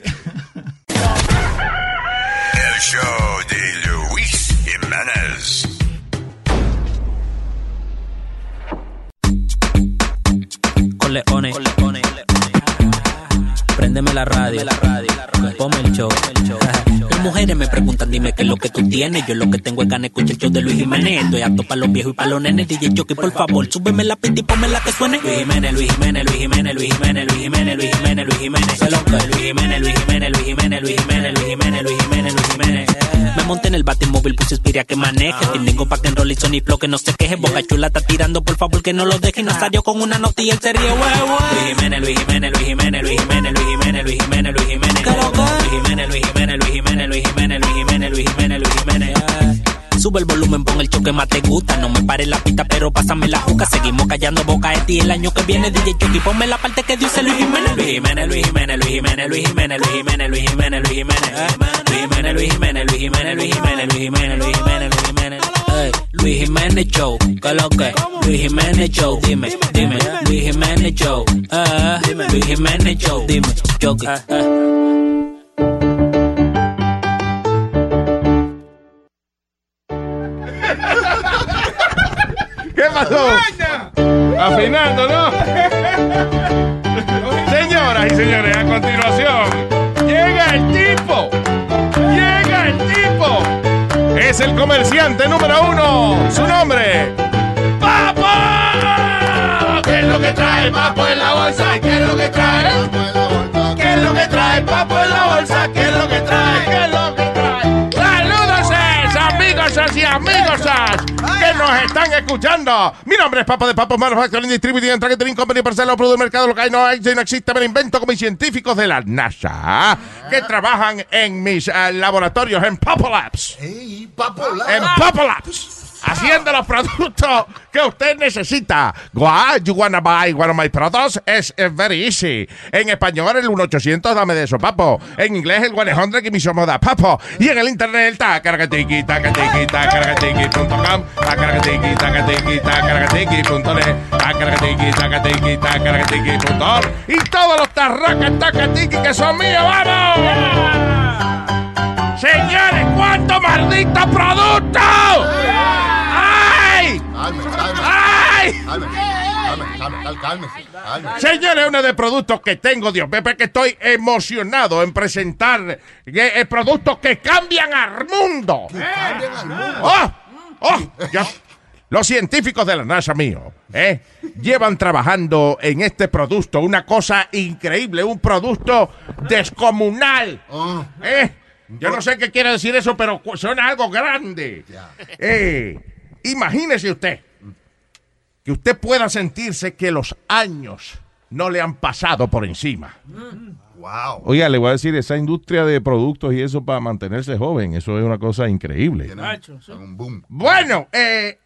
El show de Luis Jiménez. Coleones. Préndeme la radio. Ponme el show. Mujeres me preguntan, dime qué es lo que tú tienes. Yo lo que tengo es ganas escuchar el show de Luis Jiménez. Estoy apto para los viejos y para los nenes. DJ Jockey, por favor, súbeme la pista y ponme la que suene. Luis Jiménez, Luis Jiménez, Luis Jiménez, Luis Jiménez, Luis Jiménez, Luis Jiménez, Luis Jiménez. Se lo que Luis Jiménez, Luis Jiménez, Luis Jiménez, Luis Jiménez, Luis Jiménez, Luis Jiménez, Luis Jiménez. Me monté en el batimóvil, puse Spiria que maneje. Tengo pa' que enroll y Sony Flow que no se queje. Boca chula está tirando, por favor que no lo deje. No salió con una nota y él se ríe, wey, wey. Luis Jiménez, Luis Jiménez, Luis Jiménez, Luis Jiménez, Luis Jiménez, Luis Jiménez, Luis Jiménez. Luis Jiménez, Luis Jiménez, Luis Jiménez, Luis Jiménez, Luis Jiménez, Luis Jiménez, Luis Jiménez. Sube el volumen, pon el choque más te gusta. No me pare la pista, pero pásame la juca. Seguimos callando boca de ti el año que viene. DJ Chucky, ponme la parte que dice Luis Jiménez. Luis Jiménez, Luis Jiménez, Luis Jiménez, Luis Jiménez, Luis Jiménez, Luis Jiménez, Luis Jiménez. Luis Jiménez, Luis Jiménez, Luis Jiménez, Luis Jiménez, Luis Jiménez, Luis Jiménez, Luis Jiménez. Luis Jiménez Show, ¿qué lo que? Luis Jiménez Show, dime, dime. Luis Jiménez Show, eh. Luis Jiménez Show, dime, Chucky. Pasó? Afinando, ¿no? Señoras y señores, a continuación, llega el tipo. Llega el tipo. Es el comerciante número uno. Su nombre. ¡Papo! ¿Qué es lo que trae Papo en la bolsa? ¿Qué es lo que trae? ¿Qué es lo que trae Papo en la bolsa? ¿Qué es lo que trae? ¿Qué es lo que trae? Y amigos que nos están escuchando. Mi nombre es Papo de Papo Manufacturing Distributing and Targeting Company Parcela Producto del Mercado Local. No hay, no existe, me lo invento con mis científicos de la NASA que trabajan en mis eh, laboratorios en Papo Labs. En Papo Labs. Haciendo los productos que usted necesita. Why you wanna buy one of my products? Es very easy. En español, el 1-800, dame de eso, papo. En inglés, el 100, que mi somos da, papo. Y en el internet, el tacargatiki, tacargatiki, tacargatiki.com, tacargatiki, tacargatiki, tacargatiki.net, tacargatiki, tacargatiki, tacargatiki.org. Y todos los tarracas, tacatiki que son míos, ¡vamos! Señores, ¿cuánto maldito producto? Señores, uno de productos que tengo, Dios Pepe, que estoy emocionado en presentar eh, eh, productos que cambian al mundo. ¡Oh! ¡Oh! Ya- Los científicos de la NASA mío, ¿eh? Llevan trabajando en este producto una cosa increíble, un producto descomunal. ¿eh? Yo no sé qué quiere decir eso, pero suena algo grande. Eh, imagínese usted que usted pueda sentirse que los años no le han pasado por encima. Wow. Oiga, le voy a decir, esa industria de productos y eso para mantenerse joven, eso es una cosa increíble. Bueno, eh,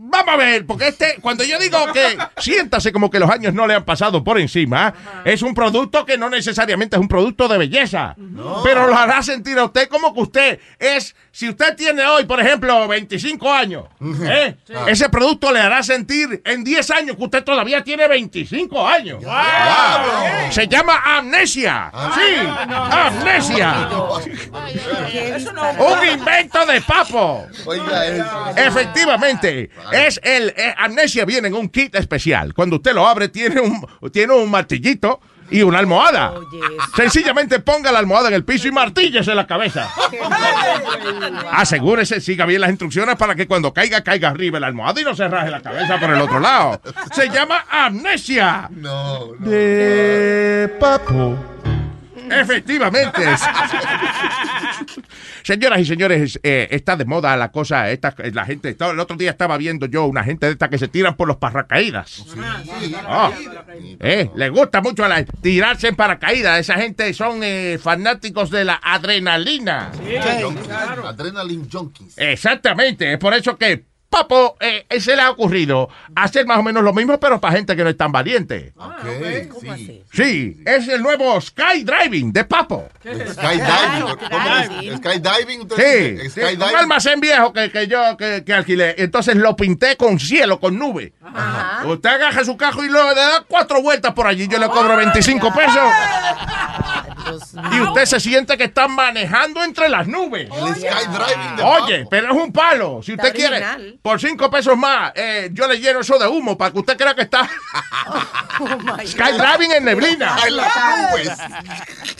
vamos a ver, porque este, cuando yo digo que siéntase como que los años no le han pasado por encima, es un producto que no necesariamente es un producto de belleza, pero lo hará sentir a usted como que usted es, si usted tiene hoy, por ejemplo, 25 años, ¿eh? Sí. ese producto le hará sentir en 10 años que usted todavía tiene 25 años. Se llama amnesia. Sí, amnesia. Un invento de papo. Efectivamente, es el eh, amnesia viene en un kit especial. Cuando usted lo abre tiene un tiene un martillito y una almohada. Sencillamente ponga la almohada en el piso y martíllese la cabeza. Asegúrese, siga bien las instrucciones para que cuando caiga, caiga arriba la almohada y no se raje la cabeza por el otro lado. Se llama amnesia. No, De papo. Efectivamente. Señoras y señores, eh, está de moda la cosa, esta, la gente, todo- el otro día estaba viendo yo una gente de esta que se tiran por los paracaídas. Ah, eh, les gusta mucho a la- tirarse en paracaídas. Esa gente son eh, fanáticos de la adrenalina. Junkies. Adrenaline junkies. Exactamente, es por eso que Papo eh, se le ha ocurrido hacer más o menos lo mismo, pero para gente que no es tan valiente. Ok, sí. Sí, es el nuevo skydiving de Papo. Skydiving. ¿Cómo es? Skydiving. usted Sí, dice? sí, un Skydiving. almacén viejo que, que yo que, que alquilé. Entonces lo pinté con cielo, con nube. Usted agarra su cajo y lo, le da cuatro vueltas por allí. Yo le cobro 25 pesos. Y usted se siente que está manejando entre las nubes. El skydiving Oye, pero es un palo. Si usted quiere, por cinco pesos más, eh, yo le lleno eso de humo para que usted crea que está skydiving en neblina. En las nubes.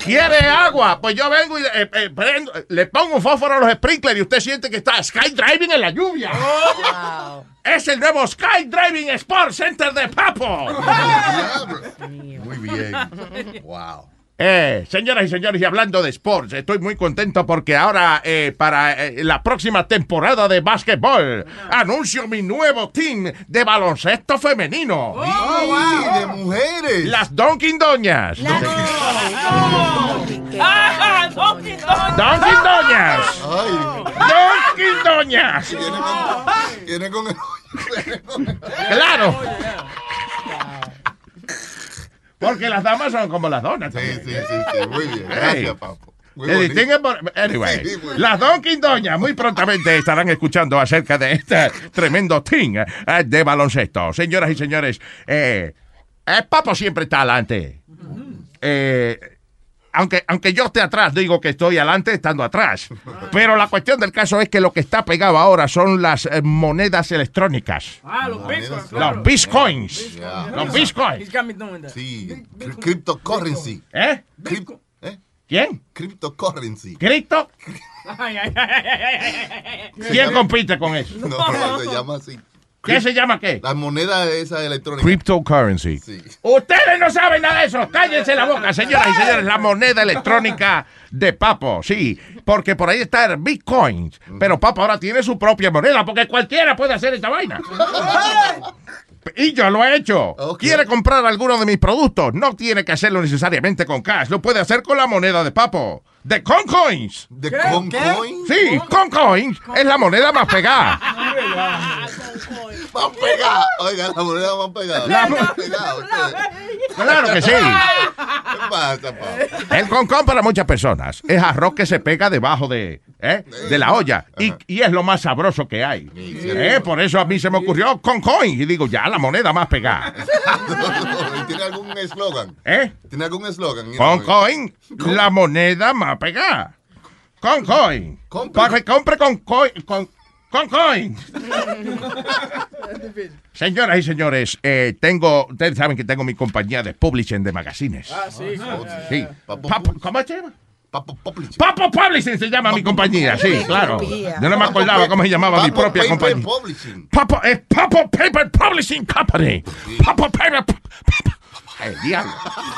¿Quiere agua? Pues yo vengo y eh, eh, prendo- le pongo un fósforo a los sprinklers y usted siente que está skydiving en la lluvia. Es el nuevo Skydiving Sports Center de Papo. Muy bien. Wow. Eh, señoras y señores, y hablando de sports, estoy muy contento porque ahora eh, para eh, la próxima temporada de básquetbol anuncio mi nuevo team de baloncesto femenino. Sí, de mujeres. Las Donkin Doñas. ¡Ah! ¡Donkey Donkin Doñas. Donkin Doñas. Tiene con el Claro. Porque las damas son como las donas. Sí, sí, sí, sí. Muy bien. Gracias, papo. Muy Se bonito. distinguen por- Anyway, Sí, muy las Donkin Doñas muy prontamente estarán escuchando acerca de este tremendo team eh, de baloncesto. Señoras y señores, eh, eh, Papo siempre está adelante. Eh, aunque, aunque yo esté atrás, digo que estoy adelante estando atrás. Pero la cuestión del caso es que lo que está pegado ahora son las eh, monedas electrónicas. Ah, los bitcoins. Los bitcoins. Yeah. Los bitcoins. Sí, cryptocurrency. ¿Eh? ¿eh? ¿Quién? Cryptocurrency. Ay. ¿Quién compite con eso? No, no, se llama así. ¿Qué se llama qué? La moneda esa electrónica. Cryptocurrency. Ustedes no saben nada de eso. Cállense la boca, señoras y señores. La moneda electrónica de Papo, sí. Porque por ahí está el Bitcoin. Pero Papo ahora tiene su propia moneda. Porque cualquiera puede hacer esta vaina. Y yo lo he hecho. ¿Quiere comprar alguno de mis productos? No tiene que hacerlo necesariamente con cash. Lo puede hacer con la moneda de Papo. De Concoins. ¿De Concoins? Sí, Concoins es la moneda más pegada. Más pegada. Oiga, la moneda más pegada. La Más pegada. Claro que sí. ¿Qué pasa, papo? El concón para muchas personas es arroz que se pega debajo de, ¿eh? de la olla y, y es lo más sabroso que hay. ¿Eh? Por eso a mí se me ocurrió concoin y digo, ya la moneda más pegada. ¿Tiene algún eslogan? ¿Eh? ¿Tiene algún eslogan? Concoin, la moneda más pegada. Concoin. Para que compre con coin. Con, Concoin. Señoras y señores, eh, tengo, ustedes saben que tengo mi compañía de publishing de magazines. Ah, sí. Sí. Papo- ¿Cómo se llama? Papo Publishing. Papo Publishing se llama mi compañía, sí, claro. Yo no me acordaba cómo se llamaba mi propia Paper compañía. Publishing. Papo, es Papo Paper Publishing Company. Papo Paper. Eh, diablo.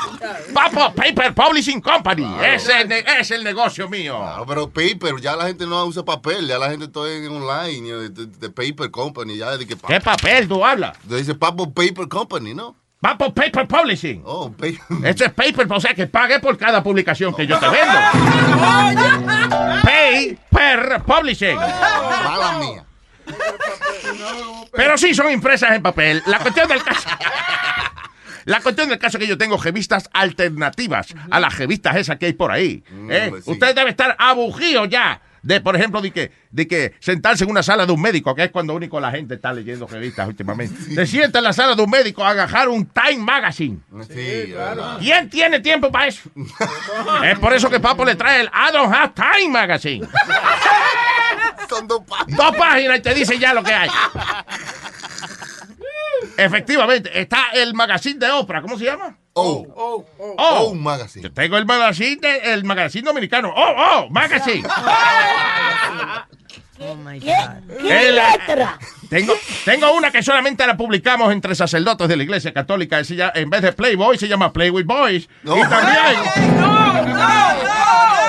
Papo Paper Publishing Company. Ese es, el negocio mío. Claro, pero paper, ya la gente no usa papel, ya la gente está en online, know, de, de paper company, ya de que ¿Qué papel tú hablas? Dice Papo Paper Company, ¿no? Papo Paper Publishing. Oh, paper. Este es paper, o sea que pague por cada publicación que yo te vendo. Pay per publishing. Mala mía. Pero sí son impresas en papel. La cuestión del caso. La cuestión del caso es que yo tengo revistas alternativas a las revistas esas que hay por ahí. ¿eh? pues sí. Usted debe estar abugido ya de, por ejemplo, de que, de que sentarse en una sala de un médico, que es cuando único la gente está leyendo revistas últimamente. Se sienta en la sala de un médico a agarrar un Time Magazine. Sí, verdad. ¿Quién tiene tiempo para eso? es por eso que Papo le trae el I Don't Have Time Magazine. Son dos páginas. Dos páginas y te dice ya lo que hay. Efectivamente, está el magazine de Oprah, ¿cómo se llama? Oh. Oh, Oh, Magazine. Yo tengo el magazine, de- el magazine dominicano. Oh, oh, magazine. Oh my ¿Qué? ¿Qué El- letra? Tengo, tengo una que solamente la publicamos entre sacerdotes de la iglesia católica. En vez de Playboy, se llama Play with Boys. Y también. ¿Qué pasa?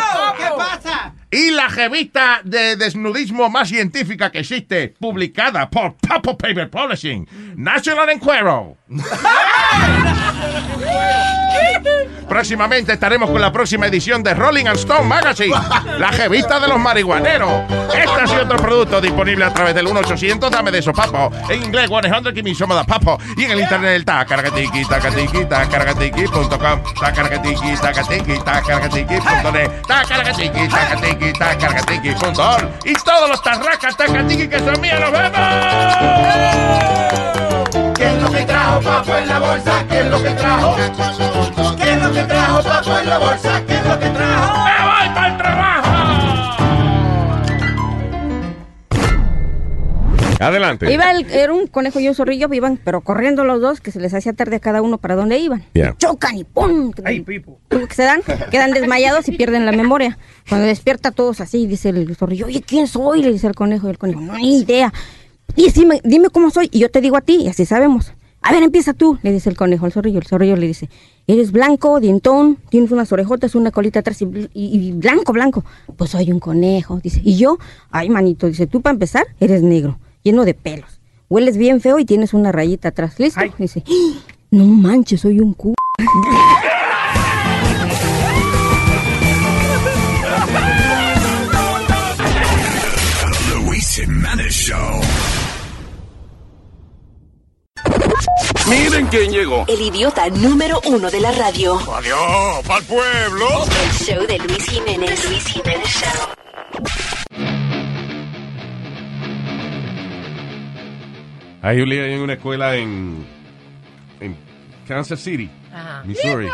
Y la revista de desnudismo más científica que existe, publicada por Papo Paper Publishing, National Enquirer. Próximamente estaremos con la próxima edición de Rolling and Stone Magazine, la revista de los marihuaneros. Este sido otro producto disponible a través del 1-800 Dame de eso, papo. En inglés, 100 Give me some of that, papo. Y en el internet, el tacargatiki, tacatiki, tacargatiki.com, tacargatiki, tacatiki, tacargatiki.net, tacargatiki, Y todos los tarracas, tacatiki que son míos, ¡nos vemos! ¿Qué es lo que trajo papo en la bolsa? ¿Qué es lo que trajo? ¿Qué es lo que trajo papo en la bolsa? ¿Qué es lo que trajo? Adelante. Iba el- era un conejo y un zorrillo, iban, pero corriendo los dos, que se les hacía tarde a cada uno para dónde iban. Yeah. Chocan y ¡pum! Que se dan, quedan desmayados y pierden la memoria. Cuando despierta todos así, dice el zorrillo, oye, ¿quién soy? Le dice el conejo, y el conejo, no, ni idea. Y dime, dime cómo soy, y yo te digo a ti, y así sabemos. A ver, empieza tú, le dice el conejo al zorrillo. El zorrillo le dice, eres blanco, dientón, tienes unas orejotas, una colita atrás y- y blanco, blanco. Pues soy un conejo, dice. Y yo, ay, manito, dice, tú para empezar, eres negro, lleno de pelos. Hueles bien feo y tienes una rayita atrás. ¿Listo? Dice, "¡Ah! no manches, soy un cu... The Luis Jimenez Show. Miren quién llegó. El idiota número uno de la radio. Adiós, pa'l pueblo. El show de Luis Jiménez. Luis Jiménez Show. Hay un lío en una escuela en, en Kansas City, Ajá. Missouri.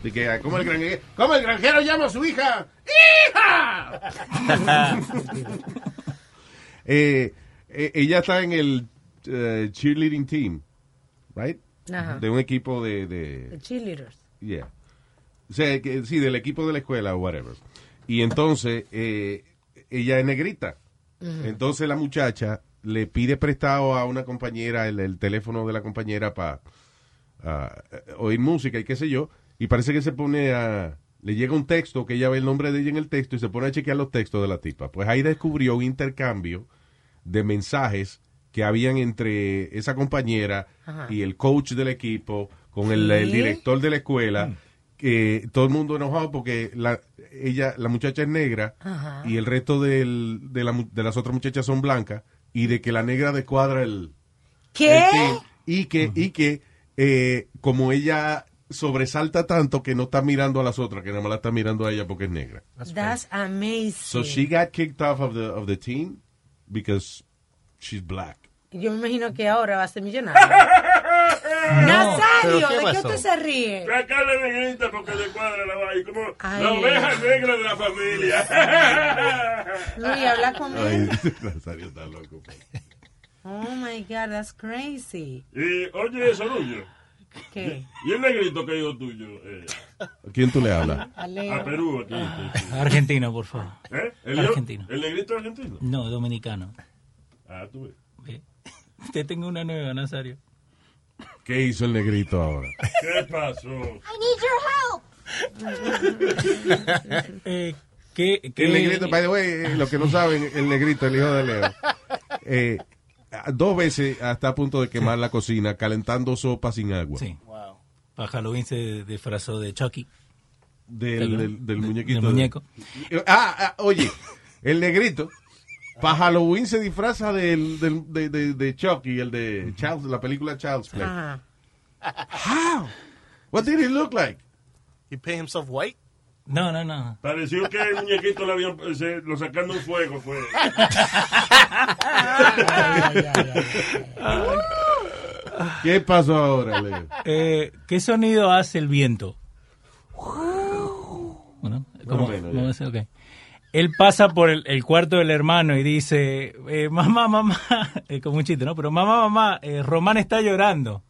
De que, ah, ¿cómo el granjero, cómo el granjero llama a su hija? ¡Hija! Eh, eh, ella está en el eh, cheerleading team, right? Ajá. De un equipo de, de The cheerleaders. Yeah. O sea, que, sí, del equipo de la escuela o whatever. Y entonces, eh, ella es negrita. Entonces la muchacha le pide prestado a una compañera el, el teléfono de la compañera para oír música y qué sé yo. Y parece que se pone a... Le llega un texto que ella ve el nombre de ella en el texto y se pone a chequear los textos de la tipa. Pues ahí descubrió un intercambio de mensajes que habían entre esa compañera Ajá. y el coach del equipo con el, director de la escuela. Que todo el mundo enojado porque la, ella, la muchacha es negra Ajá. y el resto del- de, la de las otras muchachas son blancas y de que la negra descuadra el, ¿Qué? el team, y que y que eh, como ella sobresalta tanto que no está mirando a las otras que nada más la está mirando a ella porque es negra That's amazing. so she got kicked off of the of the team because she's black Yo me imagino que ahora va a ser millonario. Nazario, ¿pero qué ¿de qué usted se ríe? Sacarle negrita porque le cuadra la vaina. Como Ay. la oveja negra de la familia. Luis, habla con él. Ay, Nazario está loco Oh my God, that's crazy. Y oye eso, Luyo. ¿Qué? Y el negrito que hijo tuyo. Eh, ¿a quién tú le hablas? a Perú, aquí. aquí. Argentino, por favor. ¿Eh? ¿El, Argentino. ¿El negrito argentino? No, dominicano. Ah, tú ves. Ve. Te tengo una nueva, Nazario. ¿Qué hizo el negrito ahora? ¿Qué pasó? I need your help. Eh, ¿qué, qué- El negrito, by the way, eh, lo que no saben, el negrito, el hijo de Leo, eh, dos veces hasta a punto de quemar la cocina calentando sopa sin agua. Sí. Para Halloween se disfrazó de Chucky. Del, del, del muñequito. Del muñeco. Ah, ah, oye, el negrito, para Halloween se disfraza del, del, de, de, de Chucky, el de Child's, la película Child's Play. How? What did he look like? He paint himself white? No, no, no. Pareció que el muñequito le habían, se- lo sacando un fuego. Fue. ¿Qué pasó ahora, Leo? Eh, ¿Qué sonido hace el viento? Bueno, Más como- o menos, vamos a ya. Él pasa por el, el cuarto del hermano y dice, eh, mamá, mamá, eh, como un chiste, ¿no? Pero mamá, mamá, eh, Román está llorando.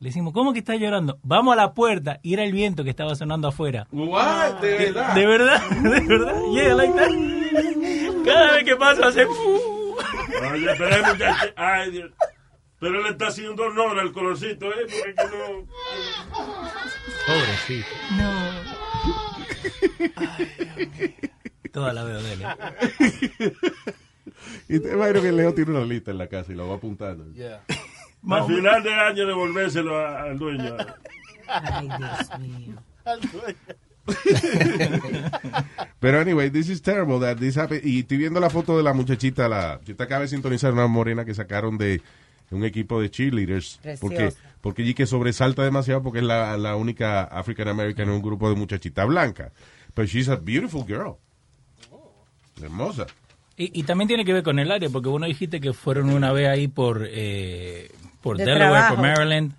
Le decimos, ¿cómo que está llorando? Vamos a la puerta y era el viento que estaba sonando afuera. What? De verdad. De verdad, de verdad. Yeah, like that. Cada vez que pasa hace... Oye, pero ay, Dios. Pero él está haciendo honor al colorcito, ¿eh? Porque que no... Pobrecito. Toda la veo de él. Y te imagino que Leo tiene una lista en la casa y lo va apuntando. Al final de año devolvérselo a- al dueño. Ay, Dios mío. Pero anyway, this is terrible that this happened. Y estoy viendo la foto de la muchachita, la, yo te acabo de sintonizar una morena que sacaron de un equipo de cheerleaders. Preciosa. Porque, porque allí que sobresalta demasiado porque es la, la única African American en un grupo de muchachita blanca. Pero she's a beautiful girl. Hermosa. Y, y también tiene que ver con el área, porque vos no dijiste que fueron una vez ahí por, eh, por De Delaware, trabajo. por Maryland,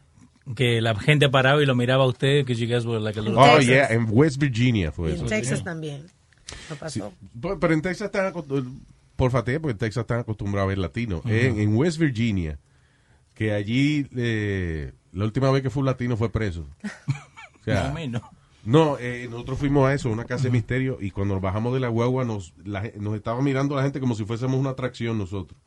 que la gente paraba y lo miraba a ustedes, que you guys were like a little... Oh, yeah, en West Virginia fue Y eso. en Texas también. No pasó. pero pero en Texas están acostumbrados, por fate, porque en Texas están acostumbrados a ver latinos. En, en West Virginia, que allí eh, la última vez que fue un latino fue preso. O sea, Más o menos. No, eh, nosotros fuimos a eso, una casa de misterio, y cuando nos bajamos de la guagua nos, la nos estaba mirando la gente como si fuésemos una atracción nosotros.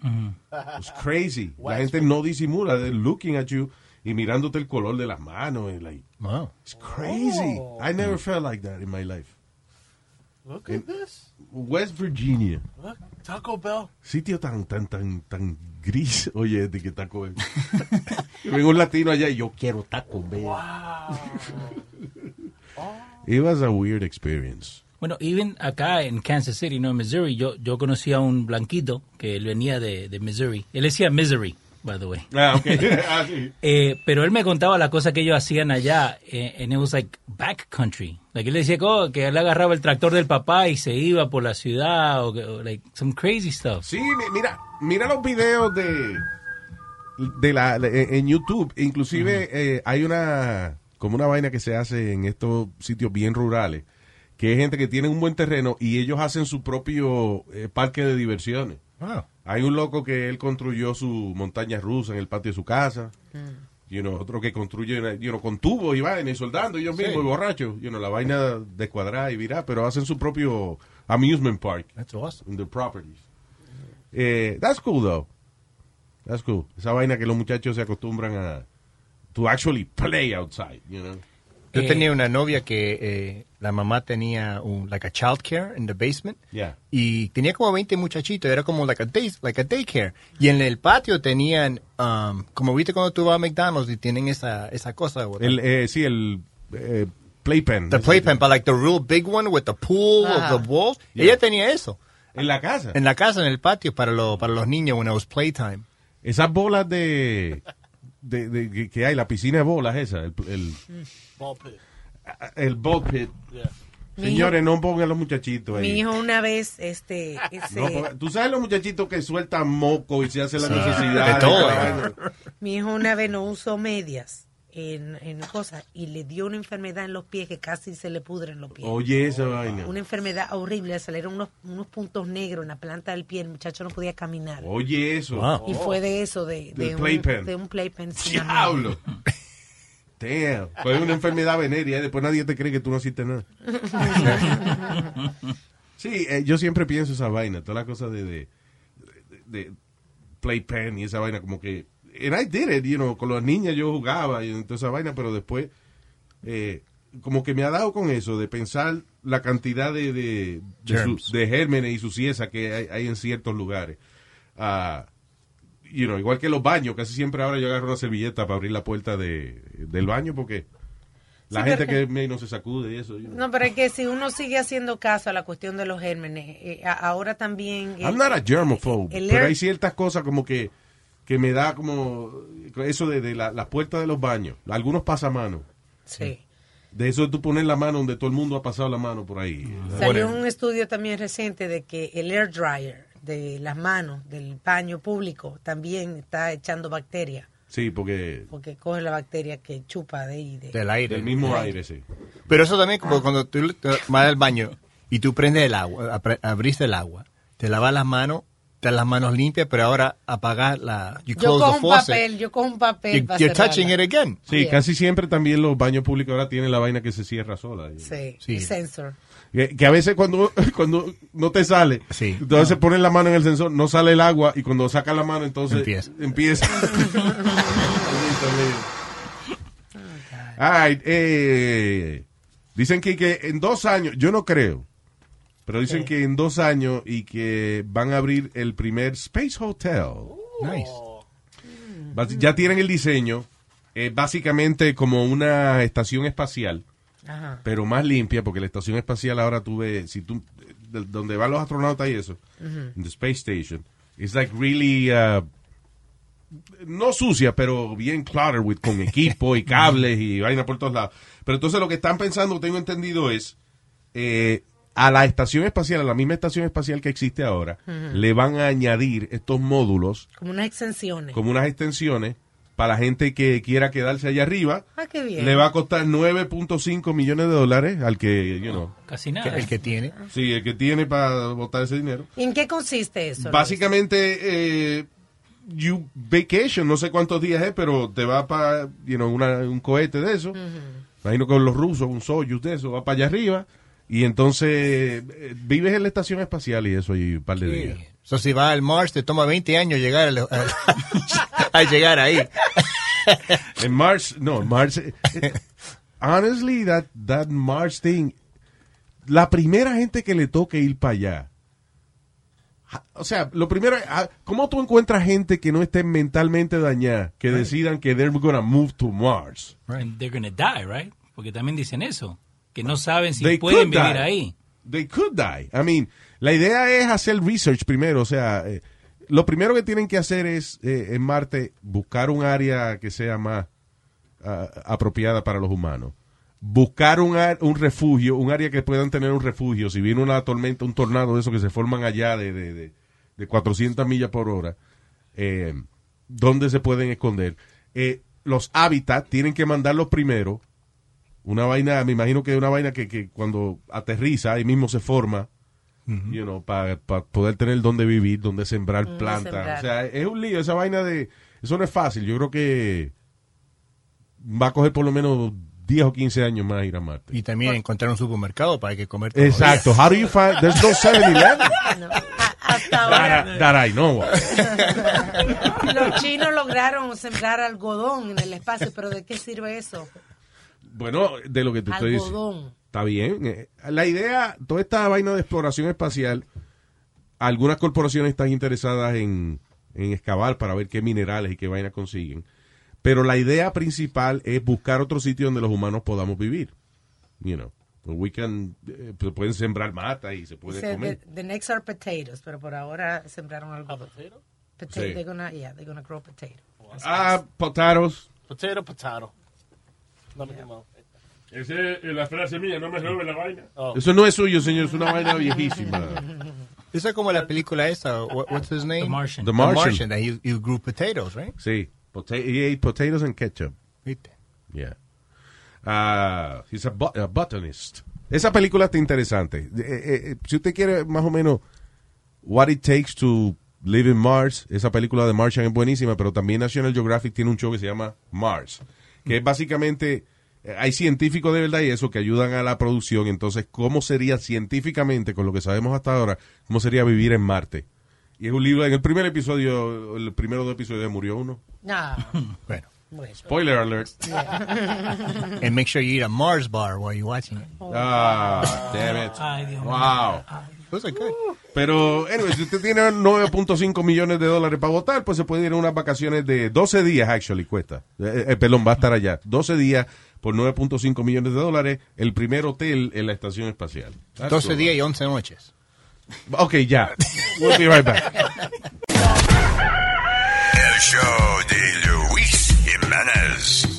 It's crazy. La gente no disimula, they're looking at you y mirándote el color de las manos. and like, Wow. It's crazy. I never felt like that in my life. Look at this. West Virginia. Look, Taco Bell. Sitio tan, tan, tan, tan gris. Oye, de que Taco Bell. Vengo un latino allá y yo quiero Taco Bell. It was a weird experience. Bueno, even acá en Kansas City, no en Missouri, yo, yo conocí a un blanquito que él venía de, de Missouri. Él decía Misery, by the way. Ah, ok. Ah, sí. Eh, pero él me contaba las cosas que ellos hacían allá, eh, and it was like backcountry. Like él decía que, oh, que él agarraba el tractor del papá y se iba por la ciudad, o, o like some crazy stuff. Sí, mi- mira, mira los videos de, de la, de- en YouTube. Inclusive eh, hay una, como una vaina que se hace en estos sitios bien rurales, que es gente que tiene un buen terreno y ellos hacen su propio eh, parque de diversiones. Wow. Hay un loco que él construyó su montaña rusa en el patio de su casa. Y uno, otro que construye you know, con tubos y vaina y soldando ellos Sí. mismos y borrachos. You know, la vaina descuadrada y virá, pero hacen su propio amusement park. That's awesome. In the properties. Eh, that's cool though. That's cool. Esa vaina que los muchachos se acostumbran a to actually play outside, you know. Yo Eh, tenía una novia que eh, la mamá tenía un like a child care in the basement Yeah. y tenía como 20 muchachitos, era como like a day, like a daycare. Y en el patio tenían um, como viste cuando tú vas a McDonald's y tienen esa esa cosa. El, eh, sí, el eh, playpen. the playpen, but like the real big one with the pool Ajá. of the walls. Yeah. Ella tenía eso. En la casa. En la casa, en el patio para los para los niños when it was playtime. Esas bolas de, de, de- que- que hay, la piscina de bolas esa, el, el, Ball pit. el ball pit. Yeah. Señores, no pongan los muchachitos ahí. Mi hijo una vez, este, ese, No Tú sabes los muchachitos que sueltan moco y se hacen la necesidad. De todo. vaina? mi hijo una vez no usó medias en, en cosas y le dio una enfermedad en los pies que casi se le pudren los pies. Oye, esa vaina. Una enfermedad horrible, le salieron unos, unos puntos negros en la planta del pie, el muchacho no podía caminar. Oye, eso. Y fue de eso, de, de, un, playpen. de un playpen. Diablo. Damn. Fue una enfermedad venérea y después nadie te cree que tú no hiciste nada. Sí, eh, yo siempre pienso esa vaina, toda la cosa de, de, de- de playpen y esa vaina, como que. And I did it, you know, con las niñas yo jugaba y toda esa vaina, pero después, eh, como que me ha dado con eso, de pensar la cantidad de, de, de, su- de gérmenes y suciedad que hay, hay en ciertos lugares. Ah, you know, igual que los baños, casi siempre ahora yo agarro una servilleta para abrir la puerta de, del baño porque la Sí, gente pero- que menos se sacude y eso. you know. No, pero es que si uno sigue haciendo caso a la cuestión de los gérmenes, eh, ahora también... eh, I'm not a germaphobe, el pero air- hay ciertas cosas como que, que me da como eso de, de la- las puertas de los baños, algunos pasamanos. Sí. De eso de tú poner la mano donde todo el mundo ha pasado la mano por ahí. Salió un estudio también reciente de que el air dryer de las manos, del baño público, también está echando bacterias, Sí, porque porque coge la bacteria que chupa de ahí. De, Del aire. del mismo aire, sí. Pero eso también, como cuando tú vas al baño y tú prendes el agua, abriste el agua, te lavas las manos, las manos limpias, pero ahora apagas la, you Yo the un faucet. papel, yo cojo un papel You- para you're touching it again. Sí, Yeah. casi siempre también los baños públicos ahora tienen la vaina que se cierra sola. Sí, Sí. el sensor. Que, que a veces cuando, cuando no te sale, entonces pones la mano en el sensor, no sale el agua y cuando saca la mano entonces Empieza. empieza. All right, eh, dicen que, que en dos años, yo no creo, pero dicen que en dos años y que van a abrir el primer Space Hotel. Nice. Bas- Ya tienen el diseño, eh, básicamente como una estación espacial Ajá. pero más limpia, porque la estación espacial ahora tú ves, si tú, de- donde van los astronautas y eso, en the Space Station, it's like really, uh, no sucia, pero bien cluttered with, con equipo y cables y vaina por todos lados. Pero entonces lo que están pensando, tengo entendido, es eh, a la estación espacial, a la misma estación espacial que existe ahora, le van a añadir estos módulos Como unas extensiones. como unas extensiones para la gente que quiera quedarse allá arriba. Ah, qué bien. Le va a costar 9.5 millones de dólares al que, you know. Casi nada. El que tiene. Sí, el que tiene para botar ese dinero. ¿Y en qué consiste eso? Básicamente, eh, you vacation, no sé cuántos días es, pero te va para, you know, una- un cohete de eso. Imagino con los rusos, un Soyuz de eso, va para allá arriba. Y entonces eh, vives en la estación espacial y eso ahí un par de días. So, si vas al Mars, te toma 20 años llegar a llegar ahí. En Mars, no, Mars. eh, eh, honestly, that, that Mars thing. La primera gente que le toque ir para allá. O sea, lo primero, ah, ¿cómo tú encuentras gente que no esté mentalmente dañada, que decidan que they're gonna move to Mars? And they're gonna die, right? Porque también dicen eso, que no saben si They pueden vivir die. ahí. They could die. I mean, la idea es hacer research primero. O sea, eh, lo primero que tienen que hacer es eh, en Marte buscar un área que sea más ah, apropiada para los humanos. Buscar un, un refugio, un área que puedan tener un refugio. Si viene una tormenta, un tornado de esos que se forman allá de, de, de, de 400 millas por hora, eh, ¿dónde se pueden esconder? Eh, los hábitats tienen que mandarlos primero una vaina, me imagino que es una vaina que, que cuando aterriza ahí mismo se forma, you know, para poder tener donde vivir, donde sembrar plantas. sembrar. O sea, es un lío, esa vaina de, eso no es fácil. Yo creo que va a coger por lo menos 10 o 15 años más ir a Marte. Y también encontrar un supermercado para que comer Exacto. How do you find, there's no 7-Eleven Hasta that, ahora. that I know of. Los chinos lograron sembrar algodón en el espacio, pero ¿de qué sirve eso? Bueno, de lo que te estoy diciendo. Está bien. Eh, La idea, toda esta vaina de exploración espacial, algunas corporaciones están interesadas en, en excavar para ver qué minerales y qué vaina consiguen. Pero la idea principal es buscar otro sitio donde los humanos podamos vivir. You know, we can, eh, pueden sembrar mata y se puede Dice, comer. the, the next are potatoes, pero por ahora sembraron algodón. Potato, Sí. they're gonna, yeah, they're gonna grow potato. Ah, potatoes. Potato, potato. No me. Esa es la frase mía, no me robe la vaina. Eso no es suyo, señor, es una vaina viejísima. Esa es como la película esa, what- what's his name? The Martian. The Martian. that he, he grew potatoes, right? Sí, pota- he ate potatoes and ketchup. ¿Viste? Yeah. Ah, he's a, bo- a botanist. Esa película está interesante. Eh, eh, eh, si usted quiere más o menos What It Takes to Live in Mars, esa película de Martian es buenísima, pero también National Geographic tiene un show que se llama Mars, que es básicamente, eh, hay científicos de verdad y eso que ayudan a la producción, entonces, ¿cómo sería científicamente, con lo que sabemos hasta ahora, cómo sería vivir en Marte? Y es un libro, en el primer episodio, el primero dos episodios murió uno. No. Bueno. Spoiler alert. And make sure you eat a Mars bar while you're watching it. Ah, damn it. Ay, Dios mío. Wow. Are good. Pero, anyway, si usted tiene 9.5 millones de dólares para votar, pues se puede ir a unas vacaciones de 12 días, actually, cuesta. Eh, eh, perdón, va a estar allá. 12 días por 9.5 millones de dólares, el primer hotel en la estación espacial. That's 12 cool. días y 11 noches. Ok, ya. We'll be right back. El show de Luis Jiménez.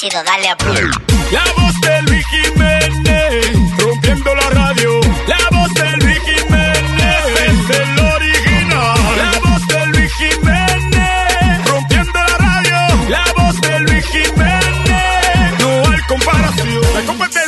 Darle a play. La voz de Luis Jiménez, rompiendo la radio. La voz de Luis Jiménez, es el original. La voz de Luis Jiménez, rompiendo la radio. La voz de Luis Jiménez, no hay comparación.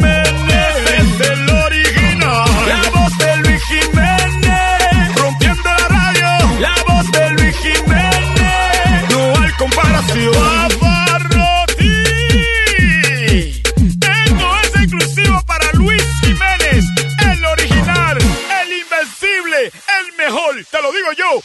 mejor, te lo digo yo.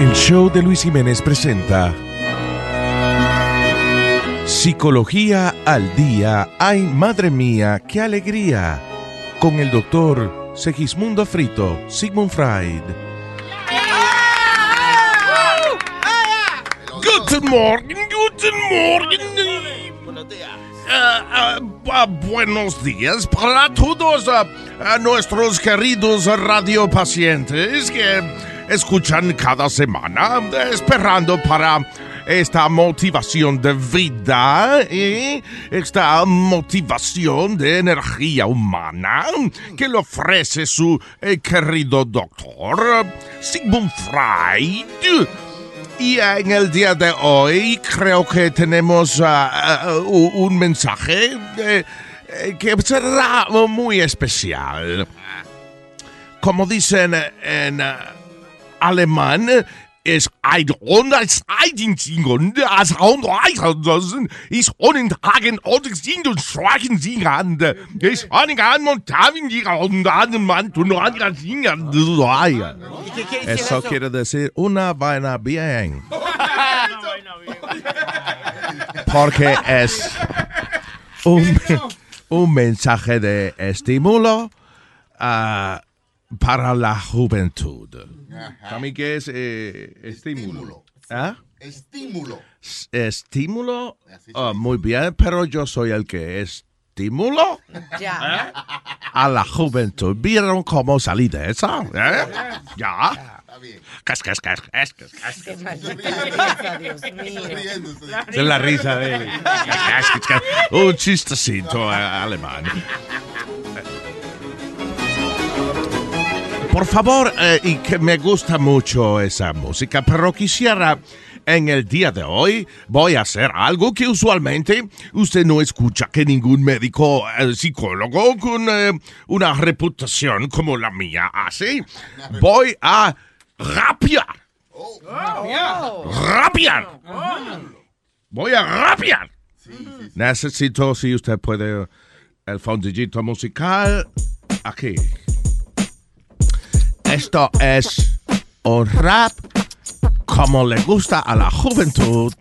El show de Luis Jiménez presenta Psicología al día. Ay, madre mía, qué alegría. Con el doctor Segismundo Frito, Sigmund Freud. Guten Morgen, Ah, ah, ah, buenos días para todos ah, nuestros queridos radiopacientes que escuchan cada semana esperando para esta motivación de vida y esta motivación de energía humana que le ofrece su eh, querido doctor Sigmund Freud. Y en el día de hoy creo que tenemos ah, ah, un mensaje eh, eh, que será muy especial. Como dicen en eh, alemán, es ein das Eidensingen, ist ohne Tagen und sind und schwachen ohne Gan und Tagen die und an Mann und. Eso quiere decir una vaina bien. Porque es un, un mensaje de estímulo ah, para la juventud. ¿Para mí qué es eh, estímulo? ¿Ah? Estímulo. Estímulo, Ah, muy bien, pero yo soy el que estímulo Ya. a la juventud. ¿Vieron cómo salí de esa? ¿Eh? ¿Ya? Cas, cas, cas, cas, cas, cas. Qué risa, Dios mío. Es la risa de él. Cas, cas, cas. Un chistecito eh, alemán. Por favor, eh, y que me gusta mucho esa música, pero quisiera en el día de hoy voy a hacer algo que usualmente usted no escucha que ningún médico eh, psicólogo con eh, una reputación como la mía hace. Voy a rapear. Rapear. Voy a rapear. Necesito, si usted puede, el fondillito musical aquí. Esto es un rap como le gusta a la juventud.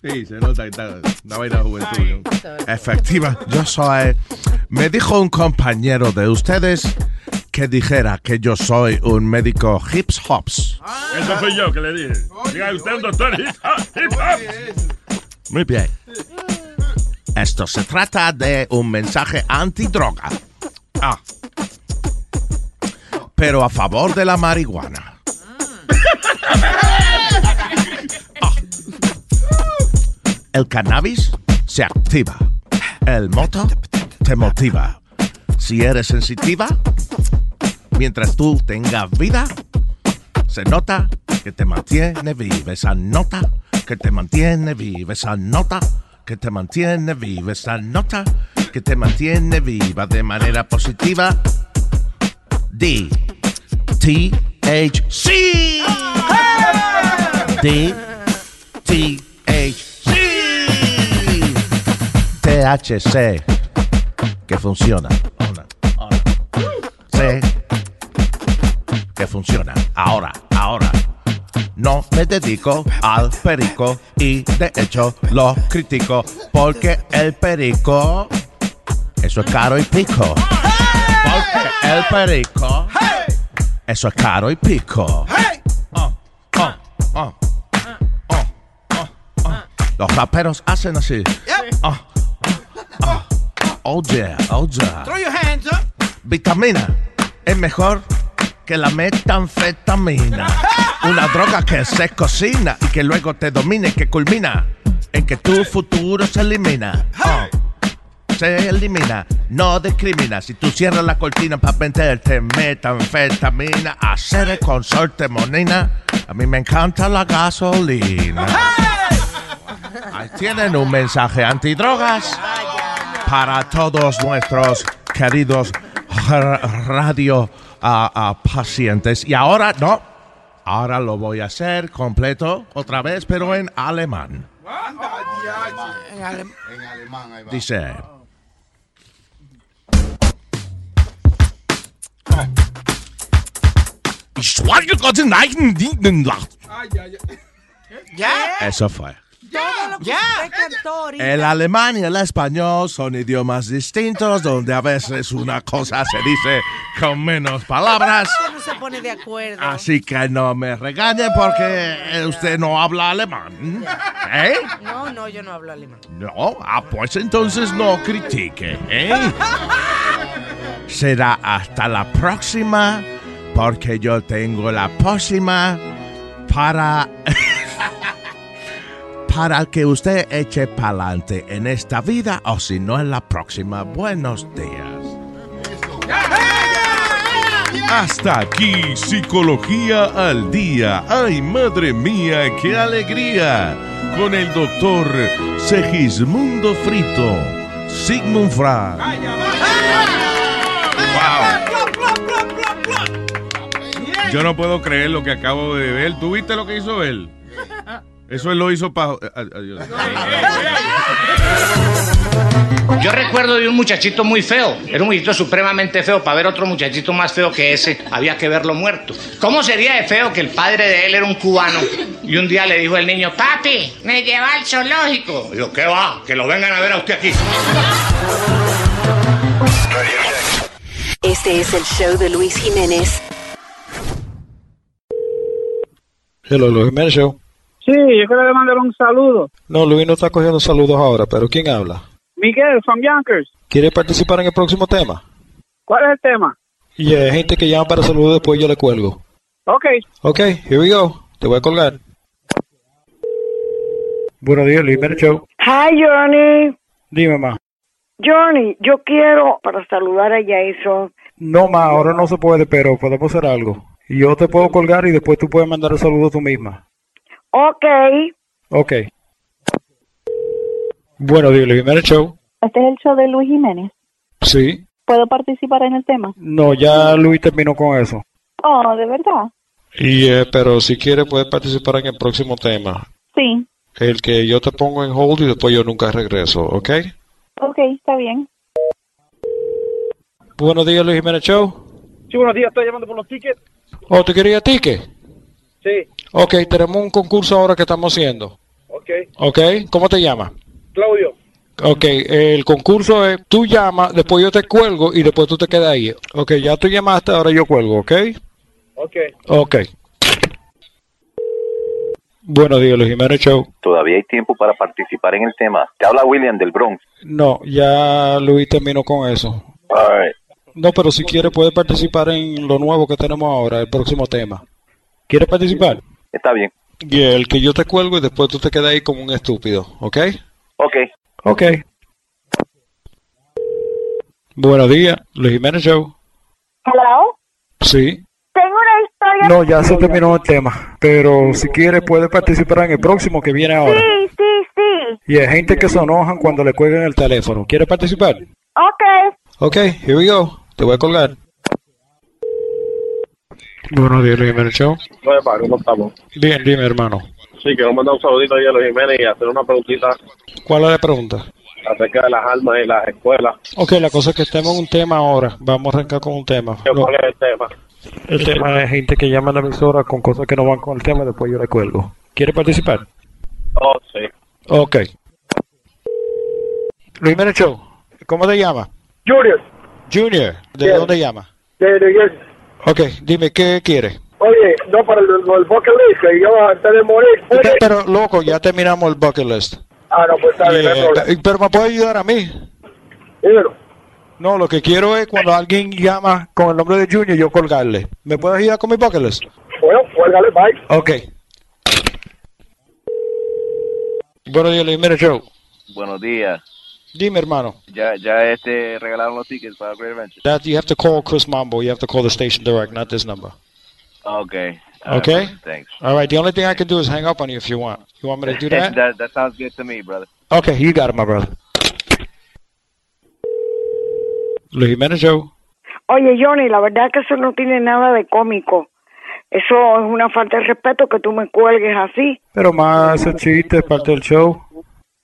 Sí, se nota que está una vaina juventud. ¿no? Efectiva, yo soy. Me dijo un compañero de ustedes que dijera que yo soy un médico hips hops. Eso fui yo que le dije. Diga usted un doctor hip hop, hip hop. Muy bien. Esto se trata de un mensaje antidroga. Ah. Pero a favor de la marihuana. El cannabis se activa. El moto te motiva. Si eres sensitiva, mientras tú tengas vida, se nota que te mantiene viva. Esa nota que te mantiene viva. Esa nota que te mantiene viva. Esa nota que te mantiene viva de manera positiva. D. T. H. C. D. T. H. C. THC. Que funciona. Una, una. C. Que funciona. Ahora, ahora. No me dedico al perico y de hecho lo critico porque el perico eso es caro y pico. Porque el perico eso es caro y pico. Oh, oh, oh, oh, oh, oh. Los raperos hacen así. Oh yeah, oh yeah. Throw your hands up. vitamina es mejor que la metanfetamina. Una droga que se cocina y que luego te domina y que culmina en que tu futuro se elimina. Oh, se elimina, no discrimina. Si tú cierras la cortina para meterte metanfetamina, hacer consorte monina, a mí me encanta la gasolina. Ahí tienen un mensaje antidrogas para todos nuestros queridos ra- radio pacientes. Y ahora, no, ahora lo voy a hacer completo otra vez, pero en alemán. En alem- En alemán, ahí va. Dice. Ich schweige Gott in eigen Dingen lacht. ¿Ya? Eso fue. Todo lo que Ya. usted cantó ahorita. El alemán y el español son idiomas distintos donde a veces una cosa se dice con menos palabras. Usted no se pone de acuerdo. Así que no me regañen porque usted no habla alemán. ¿Eh? No, no, yo no hablo alemán. No, ah, pues entonces no critique, ¿eh? Será hasta la próxima, porque yo tengo la próxima para... para que usted eche pa'lante en esta vida o si no en la próxima. Buenos días. Hasta aquí, Psicología al Día. ¡Ay, madre mía, qué alegría! Con el doctor Segismundo Frito, Sigmund Freud. Yo no puedo creer lo que acabo de ver. ¿Tú viste lo que hizo él? Eso él lo hizo para... Yo recuerdo de un muchachito muy feo. Era un muchachito supremamente feo. Para ver otro muchachito más feo que ese, había que verlo muerto. ¿Cómo sería de feo que el padre de él era un cubano? Y un día le dijo el niño, papi, me lleva al zoológico. Digo, ¿qué va? Que lo vengan a ver a usted aquí. Este es el show de Luis Jiménez. Hello, Luis Jiménez Show. Sí, yo quiero mandar un saludo. No, Luis no está cogiendo saludos ahora, pero ¿quién habla? Miguel, from Yonkers. ¿Quiere participar en el próximo tema? ¿Cuál es el tema? Y hay gente que llama para saludar, después yo le cuelgo. Ok. Ok, here we go. Te voy a colgar. Buenos días, Luis Show. Hi, Johnny. Dime, ma. Johnny, yo quiero para saludar a Jason. No, ma, ahora no se puede, pero podemos hacer algo. Yo te puedo colgar y después tú puedes mandar el saludo tú misma. Ok. Ok. Buenos días, Luis Jiménez Show. Este es el show de Luis Jiménez. Sí. ¿Puedo participar en el tema? No, ya Luis terminó con eso. Oh, ¿de verdad? Y, eh, pero si quiere puedes participar en el próximo tema. Sí. El que yo te pongo en hold y después yo nunca regreso, ¿ok? Ok, está bien. Buenos días, Luis Jiménez Show. Sí, buenos días, estoy llamando por los tickets. Oh, ¿te quería ticket? Sí, Ok, tenemos un concurso ahora que estamos haciendo. ok. ¿Ok? ¿Cómo te llamas? Claudio. Ok, el concurso es, tú llamas, después yo te cuelgo y después tú te quedas ahí. Ok, ya tú llamaste, ahora yo cuelgo, ¿ok? Ok. Ok. Buenos días, Luis Jiménez Show. Todavía hay tiempo para participar en el tema. Te habla William del Bronx. No, ya Luis terminó con eso. All right. No, pero si quiere puede participar en lo nuevo que tenemos ahora, el próximo tema. ¿Quieres participar? Está bien. Y el que yo te cuelgo y después tú te quedas ahí como un estúpido, ¿ok? Ok. Ok. Buenos días, Luis Jiménez Show. Hello. Sí. Tengo una historia. No, ya se terminó el tema. Pero si quiere puede participar en el próximo que viene ahora. Sí, sí, sí. Y hay gente que se enojan cuando le cuelgan el teléfono. ¿Quiere participar? Ok. Ok, here we go. Te voy a colgar. Buenos días, Luis Jiménez Show. ¿cómo estamos? Bien, dime, hermano. Sí, quiero mandar un saludito ahí a los Jiménez y hacer una preguntita ¿Cuál es la pregunta? acerca de las armas y las escuelas. Ok, la cosa es que estemos en un tema ahora. Vamos a arrancar con un tema. ¿Qué- ¿Cuál es el tema? El tema es gente que llama a la emisora con cosas que no van con el tema y después yo le cuelgo. ¿Quiere participar? Oh, sí. Ok. Luis Show, ¿cómo te llamas? Junior. Junior, ¿de dónde llamas? De New Jersey. Ok, dime, ¿qué quieres? Oye, no, para el, el bucket list, que yo antes de morir. Oye. Pero, loco, ya terminamos el bucket list. Ah, no, pues está bien, no Yeah, problema. Pero me puede ayudar a mí. Dímelo. No, lo que quiero es cuando alguien llama con el nombre de Junior, yo colgarle. ¿Me puedes ayudar con mi bucket list? Bueno, cuélgale, bye. Ok. Buenos días, Luis Jiménez Show. Buenos días. Dime, hermano. Ya, ya este regalaron los tickets para Great Adventure. That you have to call Chris Mambo. You have to call the station direct, not this number. Okay. Okay? Thanks. All right. The only thing I can do is hang up on you if you want. You want me to do that? that that sounds good to me, brother. Okay, you got it, my brother. Luis Jiménez Show. Oye, Johnny, la verdad que eso no tiene nada de cómico. Eso es una falta de respeto que tú me cuelgues así. Pero más ese chiste es parte del show.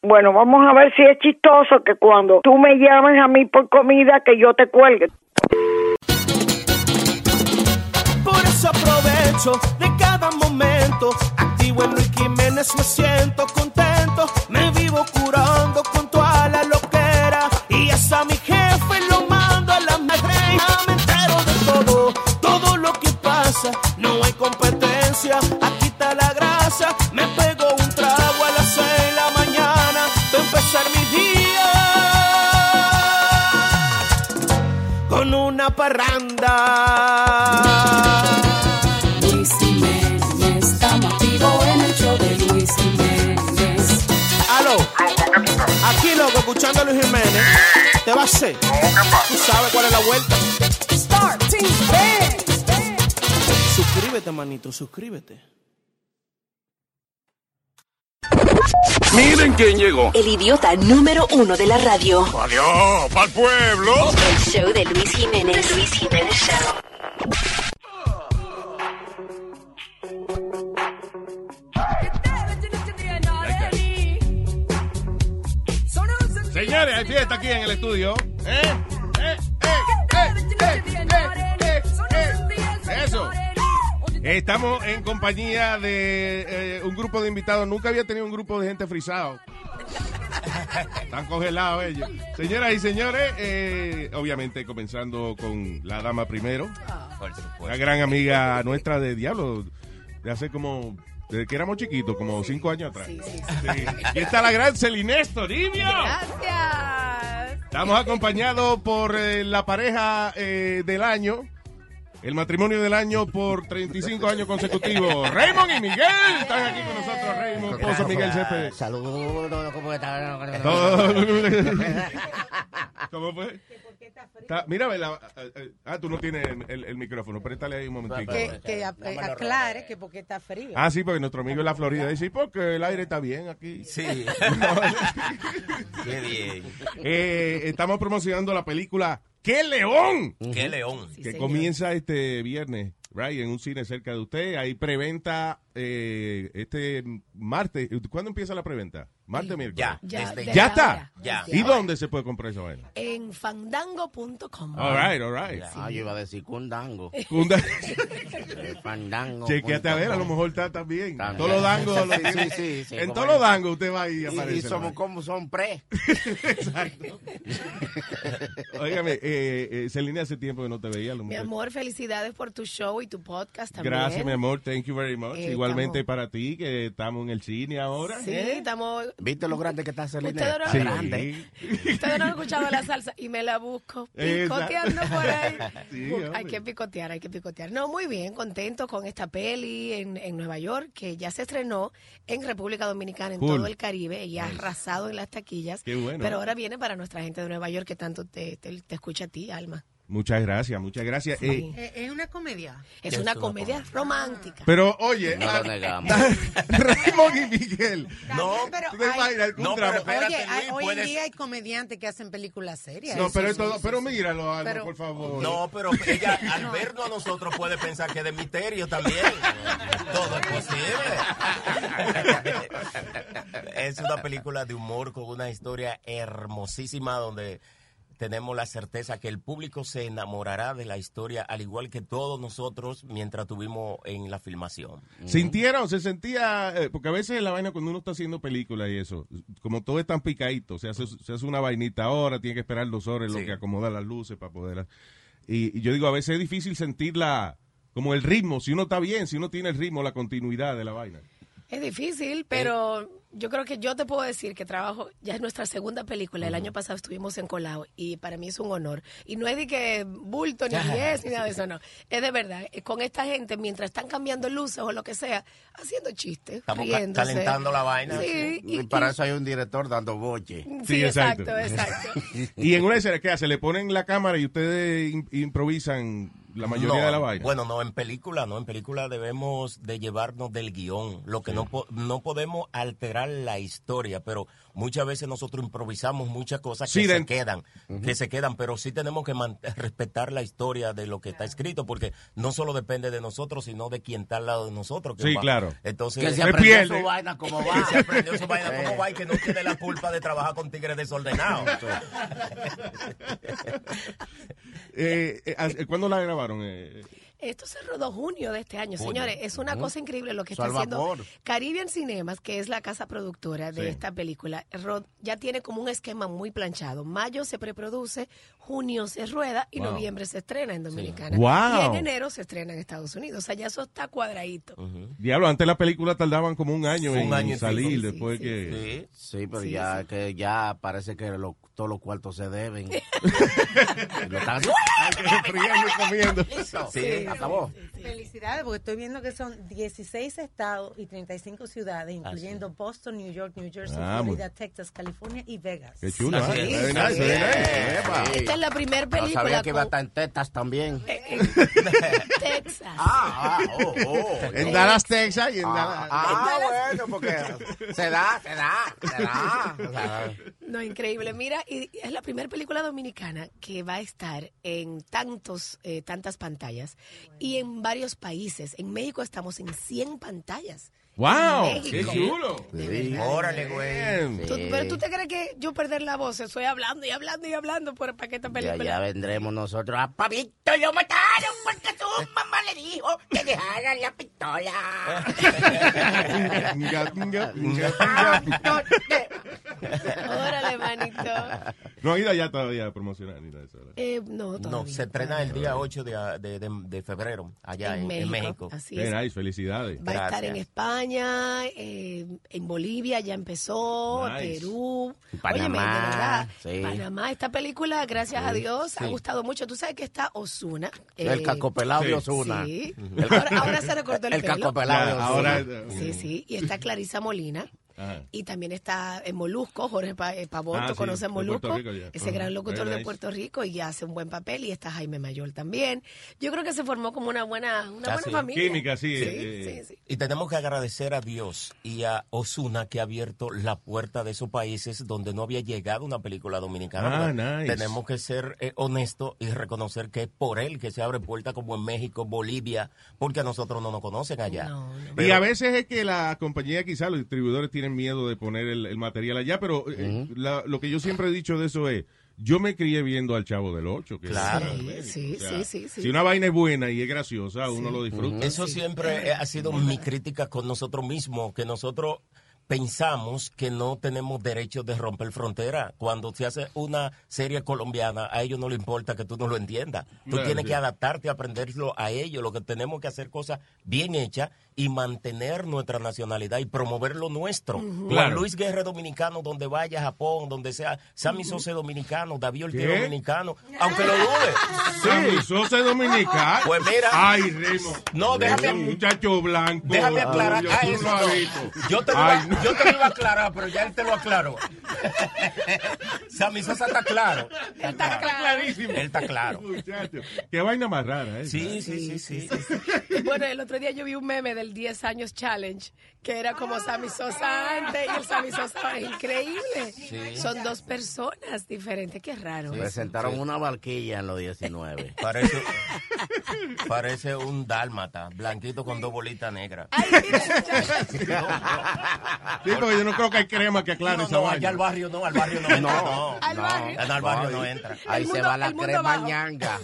Bueno, vamos a ver si es chistoso que cuando tú me llames a mí por comida que yo te cuelgue. Por eso aprovecho de cada momento. Activo en Luis Jiménez, me siento contento. Me vivo curando con toda la loquera. Y hasta mi jefe lo mando a la madre. Ya me entero de todo, todo lo que pasa. No hay competencia, aquí está la grasa. Me una parranda. Luis Jiménez, estamos activos en el show de Luis Jiménez. Aló, aquí loco, escuchando a Luis Jiménez. ¿Te va a hacer? ¿Tú sabes cuál es la vuelta? Suscríbete, manito, suscríbete. Miren quién llegó. El idiota número uno de la radio. Adiós, pa'l pueblo. El show de Luis Jiménez. Luis Jiménez Show. Señores, hay fiesta aquí en el estudio. ¿Eh? ¿Eh? ¿Eh? ¿Eh? ¿Eh? ¿Eh? ¿Eh? Eso. Estamos en compañía de eh, un grupo de invitados. Nunca había tenido un grupo de gente frisado. Están congelados ellos. Señoras y señores, eh, obviamente comenzando con la dama primero. Una gran amiga nuestra de Diablo, de hace como, desde que éramos chiquitos, como cinco años atrás. Sí. Y está la gran Celine Toribio. Gracias. Estamos acompañados por eh, la pareja eh, del año, el matrimonio del año por 35 años consecutivos. Raymond y Miguel están aquí con nosotros. Raymond, esposo Miguel Cepeda. Saludos, ¿cómo están? ¿Cómo fue? Está- mira, la- ah, tú no tienes el, el micrófono, préstale ahí un momentito. Que, que eh, aclare que porque está frío. Ah, sí, porque nuestro amigo en la Florida dice, "Sí, porque el aire está bien aquí. Sí. Qué bien. Eh, estamos promocionando la película ¡Qué León! Qué león. que comienza este viernes, right, en un cine cerca de usted. Hay preventa eh, este martes. ¿Cuándo empieza la preventa? ¿Martes miércoles? Ya, Ya, ¿Ya está? Ya. ¿Y dónde se puede comprar esa vaina? En fandango.com. All right, all right. Ah, yo iba a decir cundango. Eh, fandango. Chequeate a ver, a lo mejor está también. Todos los dangos. lo Sí, tiene. sí, sí, sí, en todos los dangos usted va ahí y aparece. y somos como son pre. Exacto. Óigame, eh, eh, Celina, hace tiempo que no te veía. lo Mi amor, felicidades por tu show y tu podcast también. Gracias, mi amor. Thank you very much. Eh, Igualmente estamos- para ti, que estamos en el cine ahora. Sí, ¿eh? estamos... ¿Viste lo grande que está Ustedes Celina? no- Sí. Grande. Ustedes no han escuchado la salsa y me la busco Exacto. picoteando por ahí. Sí, hay que picotear, hay que picotear. No, muy bien, contento con esta peli en, en Nueva York, que ya se estrenó en República Dominicana, en Cool. todo el Caribe, y ha arrasado en las taquillas. Qué bueno. Pero ahora viene para nuestra gente de Nueva York, que tanto te, te, te escucha a ti, Alma. Muchas gracias, muchas gracias. Sí. Eh, Eh, es una comedia. Es una comedia romántica. pero oye, No ah, lo negamos. Raymond y Miguel. No, pero ¿Tú te hay- imaginas un No, pero espérate, Oye, hay- hoy en puedes- día hay comediantes que hacen películas serias. No, pero, sí, esto, sí, pero sí. míralo, Alma, Pero- por favor. No, pero ella al vernos a nosotros puede pensar que es de misterio también. Todo es posible. Es una película de humor con una historia hermosísima donde tenemos la certeza que el público se enamorará de la historia al igual que todos nosotros mientras tuvimos en la filmación. ¿Sintieron, se sentía, eh, porque a veces la vaina cuando uno está haciendo películas y eso, como todo es tan picadito, se hace, se hace una vainita ahora, tiene que esperar dos horas lo que acomoda las luces para poder... Y, y yo digo, a veces es difícil sentirla, como el ritmo, si uno está bien, si uno tiene el ritmo, la continuidad de la vaina. Es difícil, pero yo creo que yo te puedo decir que trabajo, ya es nuestra segunda película. El año pasado estuvimos en Colao y para mí es un honor. Y no es de que bulto ni es ni nada de eso, no. Es de verdad. eh, Con esta gente, mientras están cambiando luces o lo que sea, haciendo chistes, Estamos riéndose. calentando la vaina. Sí, y- Y para eso hay un director dando boche. Sí, exacto, exacto. Y en una escena, ¿qué hace? Le ponen la cámara y ustedes im- improvisan la mayoría No, de la vaina. Bueno, no, en película, no, en película debemos de llevarnos del guion. Lo que no, no podemos alterar la historia, pero muchas veces nosotros improvisamos muchas cosas que Sí, se de- quedan, que se quedan, pero sí tenemos que respetar la historia de lo que está escrito, porque no solo depende de nosotros, sino de quien está al lado de nosotros. que Sí, va- claro. Entonces, Que se Se aprendió pierde. su vaina como que va. se aprendió su vaina Eh. como va y que no tiene la culpa de trabajar con tigres desordenados. Eh, eh, ¿Cuándo la grabaron? Eh, Esto se rodó junio de este año, Junio. señores. Es una cosa increíble lo que está haciendo. Caribbean Cinemas, que es la casa productora de Sí. esta película. Ro- Ya tiene como un esquema muy planchado. Mayo se preproduce, junio se rueda y Wow. noviembre se estrena en Dominicana. Wow. Y en enero se estrena en Estados Unidos. O sea, ya eso está cuadradito. Diablo, antes las películas tardaban como un año Un en año y salir, después que... Sí, pero Sí, ya sí. que ya parece que lo- todos los cuartos se deben. Lo están comiendo. Sí, acabó. Felicidades, porque estoy viendo que son 16 estados y 35 ciudades, incluyendo Boston, New York, New Jersey, Ah, muy- Florida, Texas, California y Vegas. Qué chulo, Así ¿eh? Esta es la primera No película sabía que iba a estar en tetas también. Texas. Ah, ah, oh, oh. En Dallas, Texas y en Ah, Dallas... ah, bueno, porque se da, se da, se da. O sea, No, increíble. Mira, y es la primera película dominicana que va a estar en tantos, eh, tantas pantallas y en varios países. En México estamos en 100 pantallas. ¡Wow! ¡Qué chulo! Órale, güey. Pero tú te crees que yo perder la voz, estoy hablando y hablando y hablando por, para que esta película. allá vendremos nosotros a Pablito lo mataron porque su mamá le dijo que dejara la pistola. Órale, manito. No ha ido allá todavía a promocionar ni nada de eso. Eh, no, No, todavía. se estrena el día 8 de, de- de- de febrero, allá En en, en México, México. así es. nice, felicidades. Va a estar en España, eh, en Bolivia ya empezó, Nice. Perú, Panamá, Óyeme, de verdad, sí. Panamá. Esta película, gracias a Sí, Dios, ha gustado mucho. Tú sabes que está Osuna. El cacopelado de Ozuna. Sí. El- Ahora, ahora se recortó el, El pelo. cacopelado de Ozuna. ahora- Sí, sí. Y está Clarisa Molina. Ajá. Y también está en Molusco, Jorge Pa- eh, Pavón, Ah, tú sí, conoces de Molusco, Rico, ese gran locutor de. Puerto Rico y hace un buen papel. Y está Jaime Mayor también. Yo creo que se formó como una buena, una Ah, buena sí. familia. Química, sí. Sí, eh, sí, sí. Y tenemos que agradecer a Dios y a Osuna que ha abierto la puerta de esos países donde no había llegado una película dominicana. Ah, Pues, nice. Tenemos que ser eh, honestos y reconocer que es por él que se abre puerta como en México, Bolivia, porque a nosotros no nos conocen allá. Y Pero- a veces es que la compañía, quizás los distribuidores tienen miedo de poner el, el material allá, pero eh, la- lo que yo siempre he dicho de eso es, yo me crié viendo al Chavo del Ocho. Que Claro. es- Sí, o sea, sí, sí, sí. Si una vaina es buena y es graciosa, uno lo disfruta. Eso siempre eh, ha sido mi crítica con nosotros mismos, que nosotros pensamos que no tenemos derecho de romper frontera. Cuando se hace una serie colombiana, a ellos no les importa que tú no lo entiendas. Tú Claro, tienes sí. que adaptarte, aprenderlo a ellos. Lo que tenemos que hacer cosas bien hechas y mantener nuestra nacionalidad y promover lo nuestro. Juan Claro. Luis Guerra dominicano, donde vaya a Japón, donde sea. Sammy Sosa dominicano, David Ortiz dominicano, aunque lo dude. Sammy Sosa dominicano. Pues mira. Ay, Remo. No, déjame- Un muchacho blanco. Déjame aclarar. Ah, eso no. Yo te, lo Ay, iba, no. yo te lo iba a aclarar, pero ya él te lo aclaró. Sammy Sosa está claro. Está clarísimo. Él está claro. Muchacho, Qué vaina más rara, ¿eh? Sí, sí, sí, sí. Bueno, el otro día yo vi un meme del 10 años challenge que era como Sammy Sosa antes y el Sammy Sosa ahora. Es increíble. Sí. Son dos personas diferentes. Qué raro. Presentaron una barquilla en los 19. Parece, parece un dálmata, blanquito con dos bolitas negras. Sí, porque yo no creo que hay crema que aclare No, esa no, vaina. al barrio no, al barrio no entra. No, Al barrio. No, al barrio no entra. Ahí se va la crema bajo. ñanga.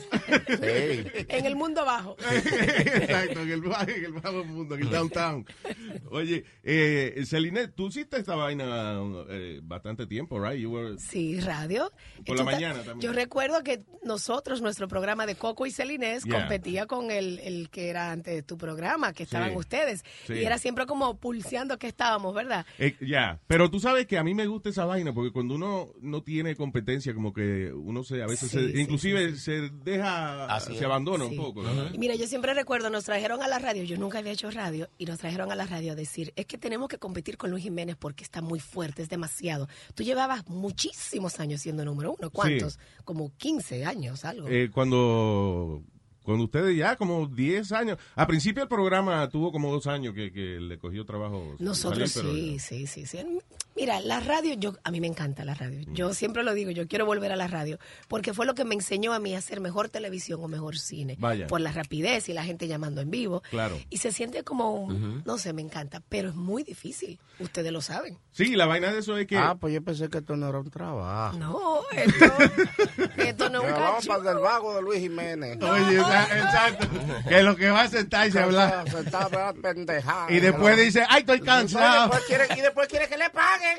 Sí. En el mundo bajo. Exacto, en el, en el bajo mundo. Mundo en el downtown. Oye, eh, Celine, tú hiciste esta vaina eh, bastante tiempo, right? You were- Sí, radio. Por la mañana también. Yo recuerdo que nosotros, nuestro programa de Coco y Celinés, Yeah. competía con el, el que era antes de tu programa, que estaban Sí. ustedes. Sí. Y era siempre como pulseando que estábamos, ¿verdad? Eh, ya, pero tú sabes que a mí me gusta esa vaina porque cuando uno no tiene competencia, como que uno se, a veces, Sí, se- sí, inclusive se deja, Así se es. abandona Sí. un poco. ¿no? Y mira, yo siempre recuerdo, nos trajeron a la radio, yo nunca había hecho radio, y nos trajeron a la radio a decir, es que tenemos que competir con Luis Jiménez porque está muy fuerte, es demasiado. Tú llevabas muchísimos años siendo número uno, ¿cuántos? Como 15 años, algo. Eh, cuando, cuando ustedes ya como 10 años, a principio el programa tuvo como dos años que, que le cogió trabajo. Nosotros salir, sí, sí, sí, sí. Mira, la radio, yo a mí me encanta la radio. Yo siempre lo digo, yo quiero volver a la radio porque fue lo que me enseñó a mí a hacer mejor televisión o mejor cine. Vaya. Por la rapidez y la gente llamando en vivo. Claro. Y se siente como, un- no sé, me encanta, pero es muy difícil. Ustedes lo saben. Sí, la vaina de eso es que... Ah, pues yo pensé que esto no era un trabajo. No, esto, esto no es un vamos cacho. para el vago de Luis Jiménez. Oye, esa- exacto. Que lo que va a sentarse a hablar. Y después dice, ay, estoy Y cansado. después quiere, y después quiere que le paguen.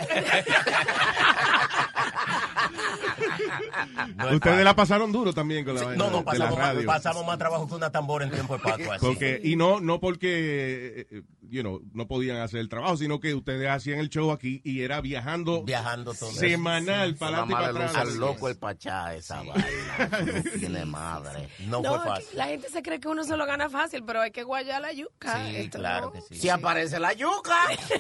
Ustedes la pasaron duro también con la vaina No, no, de la pasamos radio. pasamos más trabajo que una tambora en tiempo de Pascua. así. Porque, y no, no porque, eh, you know, no podían hacer el trabajo, sino que ustedes hacían el show aquí y era viajando, Viajando todo. semanal, para adelante para atrás. al loco el pachá esa vaina. No tiene madre. No, No, fue fácil. la gente se cree que uno se lo gana fácil, pero hay que guayar la yuca. Sí, Esto claro no. que sí. Si aparece la yuca.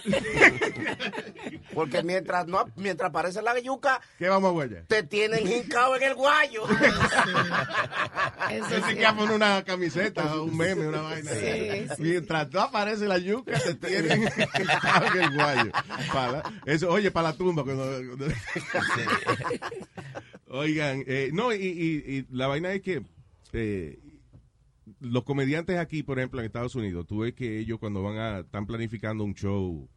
Porque mientras no mientras aparece la yuca, ¿Qué vamos a guayar? te tienen hincado en el guayo. Eso sí. que poner una camiseta, un meme, una vaina. Sí, sí. Mientras no aparece la yuca, te tienen en el guayo. Para- eso, oye, para la tumba. cuando- cuando- Oigan, eh, no, y, y- y la vaina es que eh, los comediantes aquí, por ejemplo, en Estados Unidos, tú ves que ellos cuando van a, están planificando un show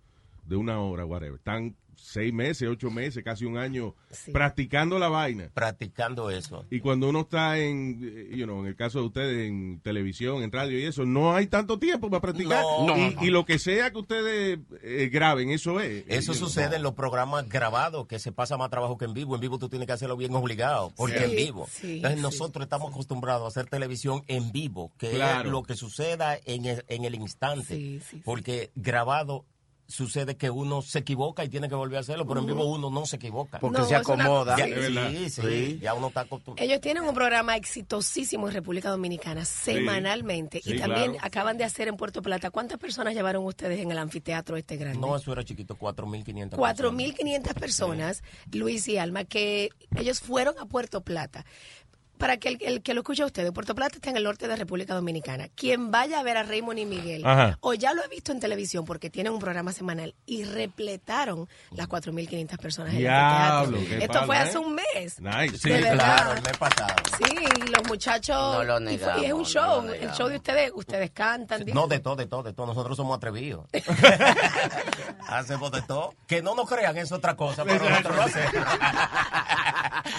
de una hora, whatever, están seis meses, ocho meses, casi un año practicando la vaina. Practicando eso. Y cuando uno está en, eh, you know, en el caso de ustedes, en televisión, en radio y eso, no hay tanto tiempo para practicar. No. y, No. y lo que sea que ustedes eh, graben, eso es. Eso Eh, sucede en los programas grabados, que se pasa más trabajo que en vivo. En vivo tú tienes que hacerlo bien obligado, porque Sí, en vivo. sí, Entonces sí. nosotros estamos acostumbrados a hacer televisión en vivo, que Claro. es lo que suceda en el, en el instante. Porque grabado sucede que uno se equivoca y tiene que volver a hacerlo, pero en vivo uno no se equivoca. Porque No, se acomoda. Ya- sí, sí, Sí. ya uno está acostumbrado. Ellos tienen un programa exitosísimo en República Dominicana, semanalmente. Sí, y también claro. acaban de hacer en Puerto Plata. ¿Cuántas personas llevaron ustedes en el anfiteatro este grande? No, eso era chiquito, 4.500. 4.500 personas, Luis y Alma, que ellos fueron a Puerto Plata. Para que el, el que lo escuche a ustedes, Puerto Plata está en el norte de República Dominicana. Quien vaya a ver a Raymond y Miguel, Ajá. o ya lo ha visto en televisión porque tienen un programa semanal y repletaron las 4.500 personas en el Diablo, anfiteatro. qué Esto fue ¿eh? hace un mes. Nice. Sí, verdad. claro, el mes pasado. Sí, y los muchachos. No lo y, fue- y es un negamos, show. no el negamos. show de ustedes, ustedes cantan. No, de todo, de todo, de todo. Nosotros somos atrevidos. Hacemos de todo. Que no nos crean, es otra cosa, pero nosotros lo hacemos.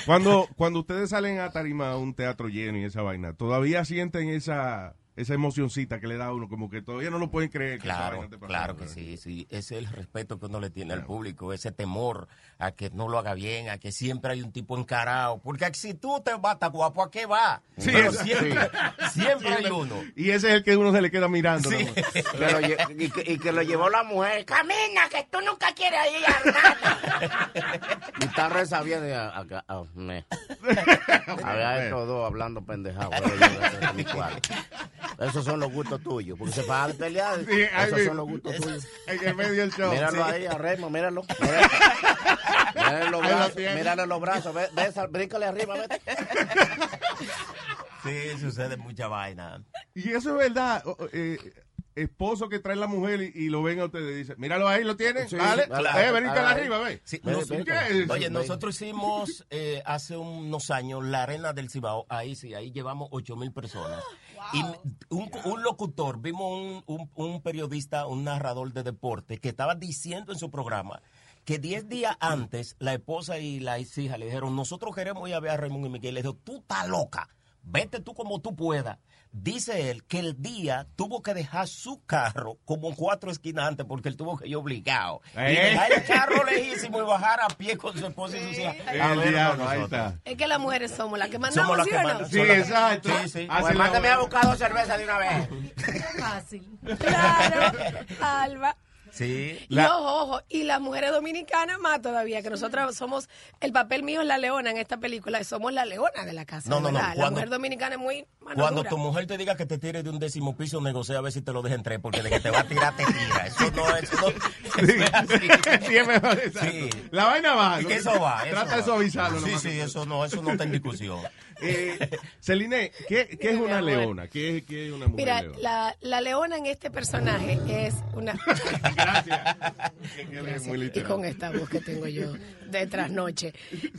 Cuando, cuando ustedes salen a tarima un teatro lleno y esa vaina, todavía sienten esa, esa emocioncita que le da a uno, como que todavía no lo pueden creer. que Claro, claro que ¿verdad? sí, sí. Ese es el respeto que uno le tiene al público, ese temor a que no lo haga bien, a que siempre hay un tipo encarado. Porque si tú te vas, está guapo, ¿a qué va? Sí, Pero siempre, siempre hay uno. Y ese es el que uno se le queda mirando. Y, que, y que lo llevó la mujer. Camina, que tú nunca quieres ir a nada. Y está reza bien. y a- acá, ah, me. Había estos dos hablando pendejados. Esos son los gustos tuyos. Porque se pagan de pelear. Sí, Esos son los gustos tuyos. En el medio del show. Míralo Sí. ahí, a Remo, míralo. Míralo, Mírale los lo brazos, tiene. mírale los brazos. Ve, ve bríncale arriba, vete. Sí, sucede mucha vaina. Y eso es verdad. eh, esposo que trae la mujer y, y lo ven a ustedes y dicen, míralo ahí, lo tienen, Sí, vale, claro. eh, arriba, ve. Oye, nosotros hicimos eh, hace unos años la arena del Cibao, ahí sí, ahí llevamos ocho mil personas. Y un, un locutor, vimos un, un- un periodista, un narrador de deporte, que estaba diciendo en su programa que diez días antes la esposa y la hija le dijeron, nosotros queremos ir a ver a Raymond y Miguel. Le dijo, tú estás loca. vete tú como tú puedas. Dice él que el día tuvo que dejar su carro como en cuatro esquinas antes porque él tuvo que ir obligado. Y ¿Eh? dejar el carro lejísimo y bajar a pie con su esposa y sus hijas. El A ver, diablo, con ahí nosotros. está. Es que las mujeres somos las que mandamos, Somos las ¿sí que o no? Sí, exacto. Sí, sí. Pues mándame a buscar dos cervezas de una vez. Fácil. Claro, Alba. Sí. Y ojo, ojo, y las mujeres dominicanas más todavía, que nosotras somos, el papel mío es la leona en esta película, somos la leona de la casa. No, no, no, ¿verdad? La cuando- mujer dominicana es muy Cuando dura. tu mujer te diga que te tire de un décimo piso, negocia a ver si te lo deja en tres, porque de que te va a tirar, te tira. Eso no es, eso no, eso es así. Sí, es mejor. Sí. La vaina va. Y ¿no? que eso va. eso Trata va. de suavizarlo. lo Sí, sí, eso no, eso no está en discusión. Eh, Celine, ¿qué, qué es una leona? ¿Qué, es- qué es una mujer Mira, leona? la, la leona en este personaje es una... Es muy y con esta voz que tengo yo de trasnoche.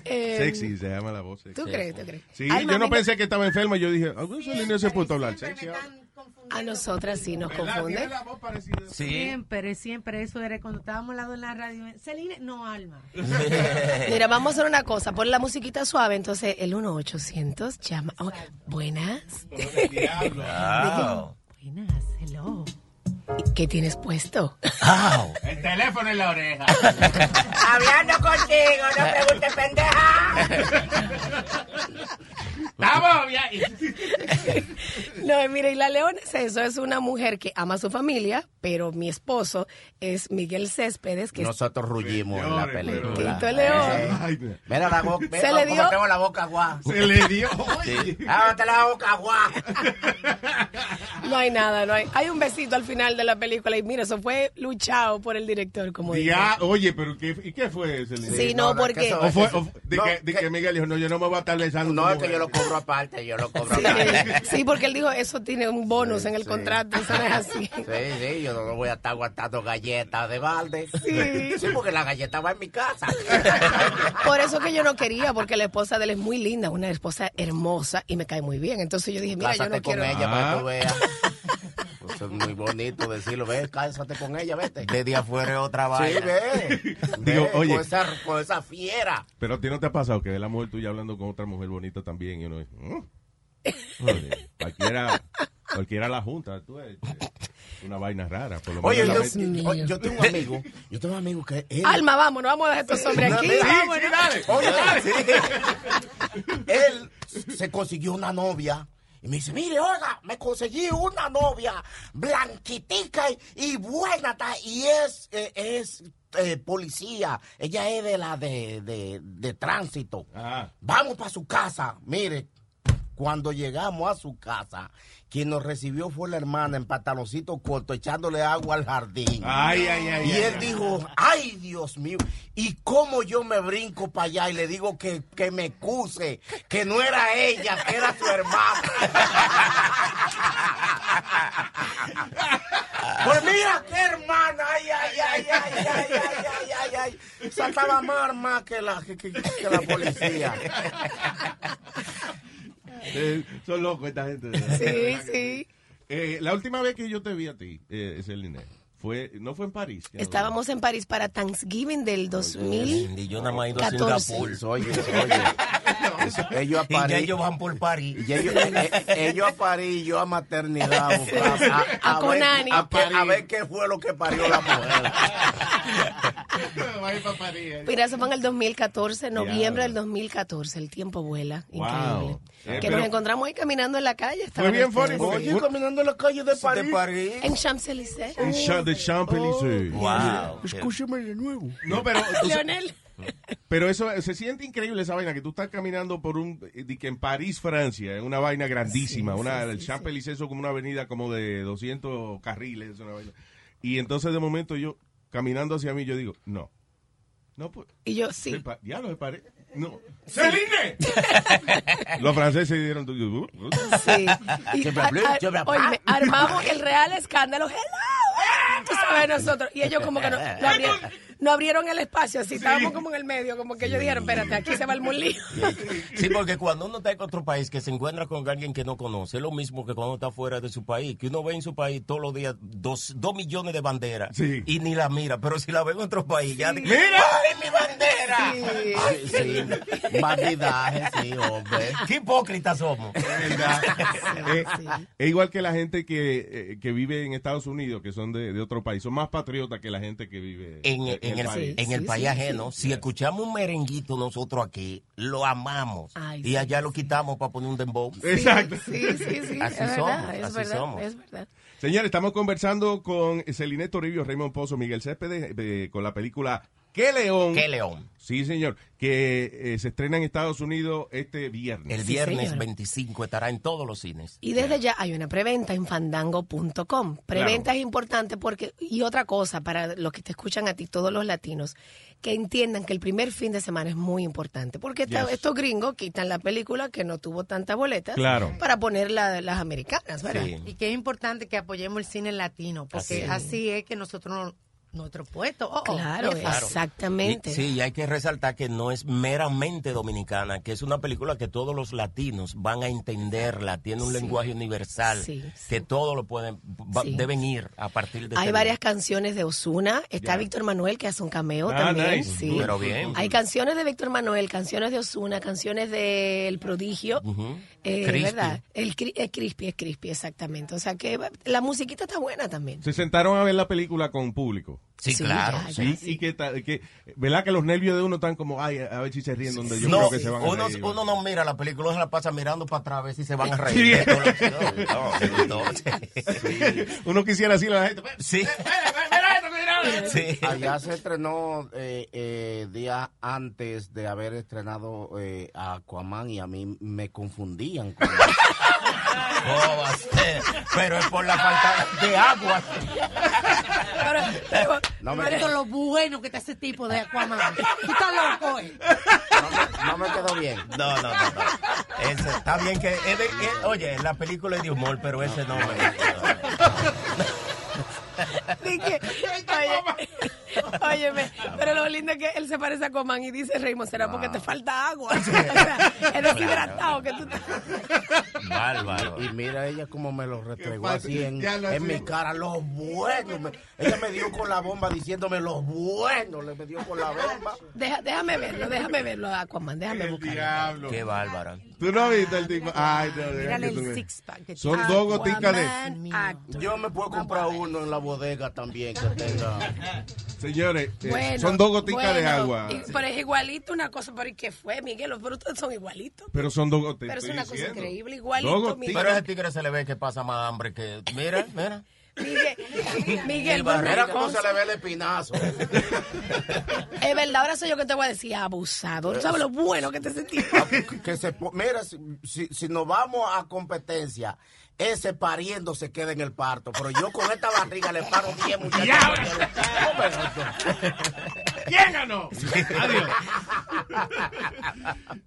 Eh, Sexy se llama la voz. sexy. ¿Tú crees? ¿Tú crees? Sí, yo no pensé que estaba enferma. Yo dije, ¿a Celine se puso a hablar sexy? A nosotras sí nos confunde. Siempre, siempre eso era cuando estábamos al lado en la radio. Celine, no, Alma. Mira, vamos a hacer una cosa. Pon la musiquita suave, entonces el 1-800 llama. oh, buenas. Wow. Buenas, hello. ¿Qué tienes puesto? El teléfono en la oreja. Hablando contigo, no preguntes pendeja. Estamos bien. No, mire, y la leona es eso, es una mujer que ama a su familia, pero mi esposo es Miguel Céspedes, que es Nosotros rullimos en la película. Tito León. Mira la boca. Se le dio- tengo la boca agua. Se le dio. Sí. La boca agua. No hay nada, no hay. Hay un besito al final de la película y mira, eso fue luchado por el director, como dice. Ya, oye, pero ¿qué, ¿y qué fue Celine? Sí, no, porque- O fue, o- de, No, que, de que Miguel dijo, no, yo no me voy a estar besando. No, es que yo lo cobro aparte, yo lo cobro Sí, aparte. sí, porque él dijo, eso tiene un bonus en el contrato, eso no es así. Sí, sí, yo no voy a estar aguantando galletas de balde. Sí. Sí, porque la galleta va en mi casa. Por eso que yo no quería, porque la esposa de él es muy linda, una esposa hermosa y me cae muy bien. Entonces yo dije, mira, Cásate yo no con quiero. ella para que tú Ah. veas. Eso es muy bonito decirlo. Ve, cásate con ella, vete. Desde afuera es otra Sí, vaina. ve. Digo, Ve, oye. Con esa, con esa fiera. Pero a ti no te ha pasado que la mujer tuya hablando con otra mujer bonita también y uno dice, "Mm". Oye, cualquiera, cualquiera la junta, tú ves, Una vaina rara, por lo menos. Oye, yo, mente- oye, yo tengo un amigo. Yo tengo un amigo que él. Alma, vamos, no vamos a dejar estos hombres aquí. vámonos. sí, dale. Oye, dale. Sí. Él se consiguió una novia. Y me dice, mire, oiga, me conseguí una novia blanquitica y, y buena, ta- y es, eh, es eh, policía. Ella es de la de, de, de tránsito. Vamos para su casa. Mire, cuando llegamos a su casa, quien nos recibió fue la hermana en pantaloncito corto, echándole agua al jardín. Ay, ay, ay, Y ay, él ay. dijo, ay, Dios mío, ¿y cómo yo me brinco para allá y le digo que, que me excuse, que no era ella, que era su hermana? Pues mira qué hermana, ay, ay, ay, ay, ay, ay, ay, ay, ay. Saltaba más más que la, que, que- que la policía. Son locos esta gente. Sí, sí. Eh, la última vez que yo te vi a ti, eh, Celine, fue, no fue en París. Estábamos en París para Thanksgiving del 2000. Y yo nada más he ido a 14. Singapur. Oye, oye. Ellos a Y ya París. ellos van por París. Y ellos, eh, eh, ellos a París y yo a maternidad. a a, A ver, Conani. a, que- a ver qué fue lo que parió la mujer. A. Mira, eso fue en el 2014, noviembre del 2014. El tiempo vuela. Wow. Increíble. Eh, que nos encontramos ahí caminando en la calle. estaban bien Oye, caminando en la calle de París. En Champs-Élysées. En Cha- de Champs-Élysées. Wow. Escúcheme de nuevo. No, pero, o sea, Leonel. pero eso se siente increíble esa vaina que tú estás caminando por un eh, di que en París, Francia, en una vaina grandísima, una el Champs-Élysées es como una avenida como de 200 carriles, una vaina. Y entonces de momento yo caminando hacia mí yo digo, no. No pues Y yo, sí. pa- diablo de París. No. ¡Celine! Los franceses dieron Sí. Y a- a- oye, armamos el real escándalo. Hello, tú sabes nosotros. Y ellos como que no, no, abrían, no abrieron el espacio, así estábamos como en el medio, como que ellos dijeron, espérate, aquí se va el mulío. Sí, porque cuando uno está en otro país que se encuentra con alguien que no conoce, es lo mismo que cuando está fuera de su país, que uno ve en su país todos los días dos, dos millones de banderas y ni la mira, pero si la ve en otro país, ya dice, ¡Mira! ¡Ay, mi bandera! Sí, sí. Bandidaje, sí, hombre. ¡Qué hipócritas somos! Eh, Es igual que la gente que, eh, que vive en Estados Unidos, que son de, de otro país. Son más patriotas que la gente que vive En, en el, país. en el país ajeno, si escuchamos un merenguito nosotros aquí, lo amamos. Ay, y allá lo quitamos para poner un dembow. Exacto. Sí, sí, sí. Así es somos, verdad, es así verdad, somos. es verdad. Señores, estamos conversando con Celine Toribio, Raymond Pozo, Miguel Céspedes, eh, con la película ¿Qué León? ¿Qué León? Sí, señor. Que eh, se estrena en Estados Unidos este viernes. El viernes 25 estará en todos los cines. Y desde ya hay una preventa en fandango.com. Preventa es importante porque, y otra cosa, para los que te escuchan a ti, todos los latinos, que entiendan que el primer fin de semana es muy importante. Porque Yes. estos gringos quitan la película que no tuvo tanta boleta Claro. para poner la- las americanas, ¿verdad? Y que es importante que apoyemos el cine latino, porque Así así, es. es que nosotros no- nuestro puesto. oh, oh, Claro, exactamente. Y- sí, y hay que resaltar que no es meramente dominicana, que es una película que todos los latinos van a entenderla, tiene un Sí. lenguaje universal, Sí, que todos lo pueden, va- Sí. deben ir a partir de Hay varias canciones de Osuna. Está. Víctor Manuel que hace un cameo Ah, también. nice. Sí. Pero bien. Hay canciones de Víctor Manuel, canciones de Osuna, canciones de El Prodigio. Ujú. Eh, Crispy. ¿Verdad? El es crispy, es crispy, exactamente. O sea que la musiquita está buena también. Se sentaron a ver la película con público. Sí, Sí, claro. ya, Sí, ya, y que, que, ¿verdad que los nervios de uno están como, ay, a ver si se ríen donde yo no, creo que se van a uno, reír. uno no mira la película, uno se la pasa mirando para atrás a ver si se van a Sí. reír. No, no, no, sí. Uno quisiera decirle a la gente, Sí. Sí. Allá se estrenó eh, eh, días antes de haber estrenado eh, a Aquaman y a mí me confundían. con- ¿Cómo va a ser? Pero es por la falta de agua. No me- Pero lo bueno que está ese tipo de Aquaman. Tú estás loco, eh. No me quedó bien. No, no, no. no. Ese, está bien que. es de- es- oye, la película es de humor, pero ese no me. Dije, oye, óyeme, pero lo lindo es que él se parece a Coman y dice, Raymond, será porque te falta agua. O sea, es deshidratado que tú estás. Bárbaro. Y mira ella como me lo restregó Qué así en, ya lo en mi cara, los buenos. Me- ella me dio con la bomba diciéndome los buenos, le me dio con la bomba. Deja- déjame verlo, déjame verlo, Aquaman, déjame buscarlo. Qué bárbara. ¿Tú no viste el tipo? Ay, no, Mírale el veas. six-pack que Son dos goticas de... Yo me puedo comprar uno en la bodega también que tenga. Señores, eh, Bueno, son dos goticas de agua. y- pero es igualito una cosa, pero ¿y qué fue, Miguel? Pero ustedes son igualitos. Pero son dos goticas. Pero es una cosa increíble, igualito. Pero a ese tigre se le ve que pasa más hambre que. Mira, mira. Miguel, Miguel, El barrera, ¿Cómo se le ve el espinazo? es verdad, ahora soy yo que te voy a decir abusado. ¿Tú sabes lo bueno que te sentí? que se po- mira si, si, si nos vamos a competencia ese pariendo se queda en el parto pero yo con esta barriga le paro 10 muchachos ¿Quién ganó? Adiós.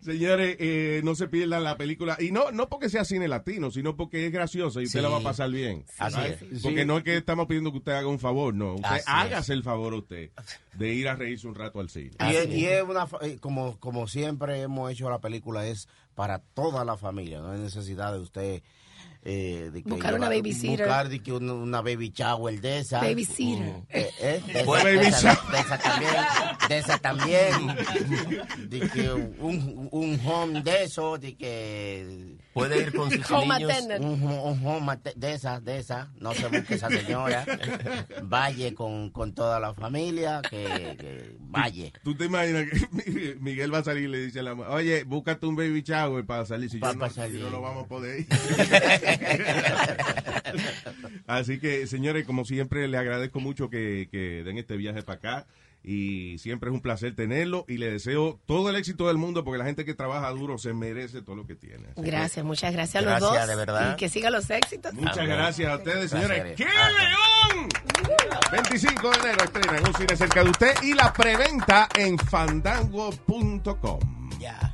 Señores, eh, no se pierdan la película. Y no, no porque sea cine latino, sino porque es graciosa y usted Sí. la va a pasar bien. Así ¿Sabes? es. Porque Sí. no es que estamos pidiendo que usted haga un favor, no. Usted Así es. hágase el favor a usted de ir a reírse un rato al cine. y, es- y es una fa- eh, como como siempre hemos hecho la película es para toda la familia no hay necesidad de usted eh, de que Buscar una babysitter. buscar de que una, una baby shower de esa Babysitter. Eh, eh, de, esa, baby de esa- de esa también de esa también de que un, un home de eso de que Puede ir con sus Home niños. un, un home de esa, de esa, no se busque esa señora. Vaya con, con toda la familia, que, que vaya. ¿Tú te imaginas que Miguel va a salir y le dice a la mujer, oye, búscate un baby shower para salir? Si Pa- yo no, si salir. no, no vamos a poder ir. Así que, señores, como siempre, le agradezco mucho que, que den este viaje para acá. Y siempre es un placer tenerlo. Y le deseo todo el éxito del mundo porque la gente que trabaja duro se merece todo lo que tiene. Así que, Gracias, muchas gracias a los Gracias, dos. de verdad. Y que sigan los éxitos. Muchas Amén. gracias a ustedes, señores. ¡Qué león! 25 de enero estrena en un cine cerca de usted y la preventa en fandango.com. Ya.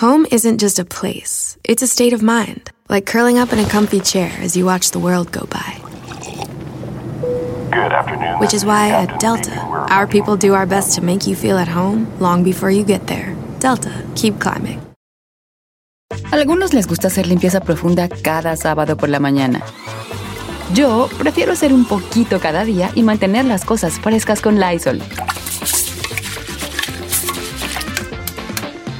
Home isn't just a place, it's a state of mind, like curling up in a comfy chair as you watch the world go by. Good afternoon. Which is why at Delta, our people do our best to make you feel at home long before you get there. Delta, keep climbing. Algunos les gusta hacer limpieza profunda cada sábado por la mañana. Yo prefiero hacer un poquito cada día y mantener las cosas frescas con Lysol.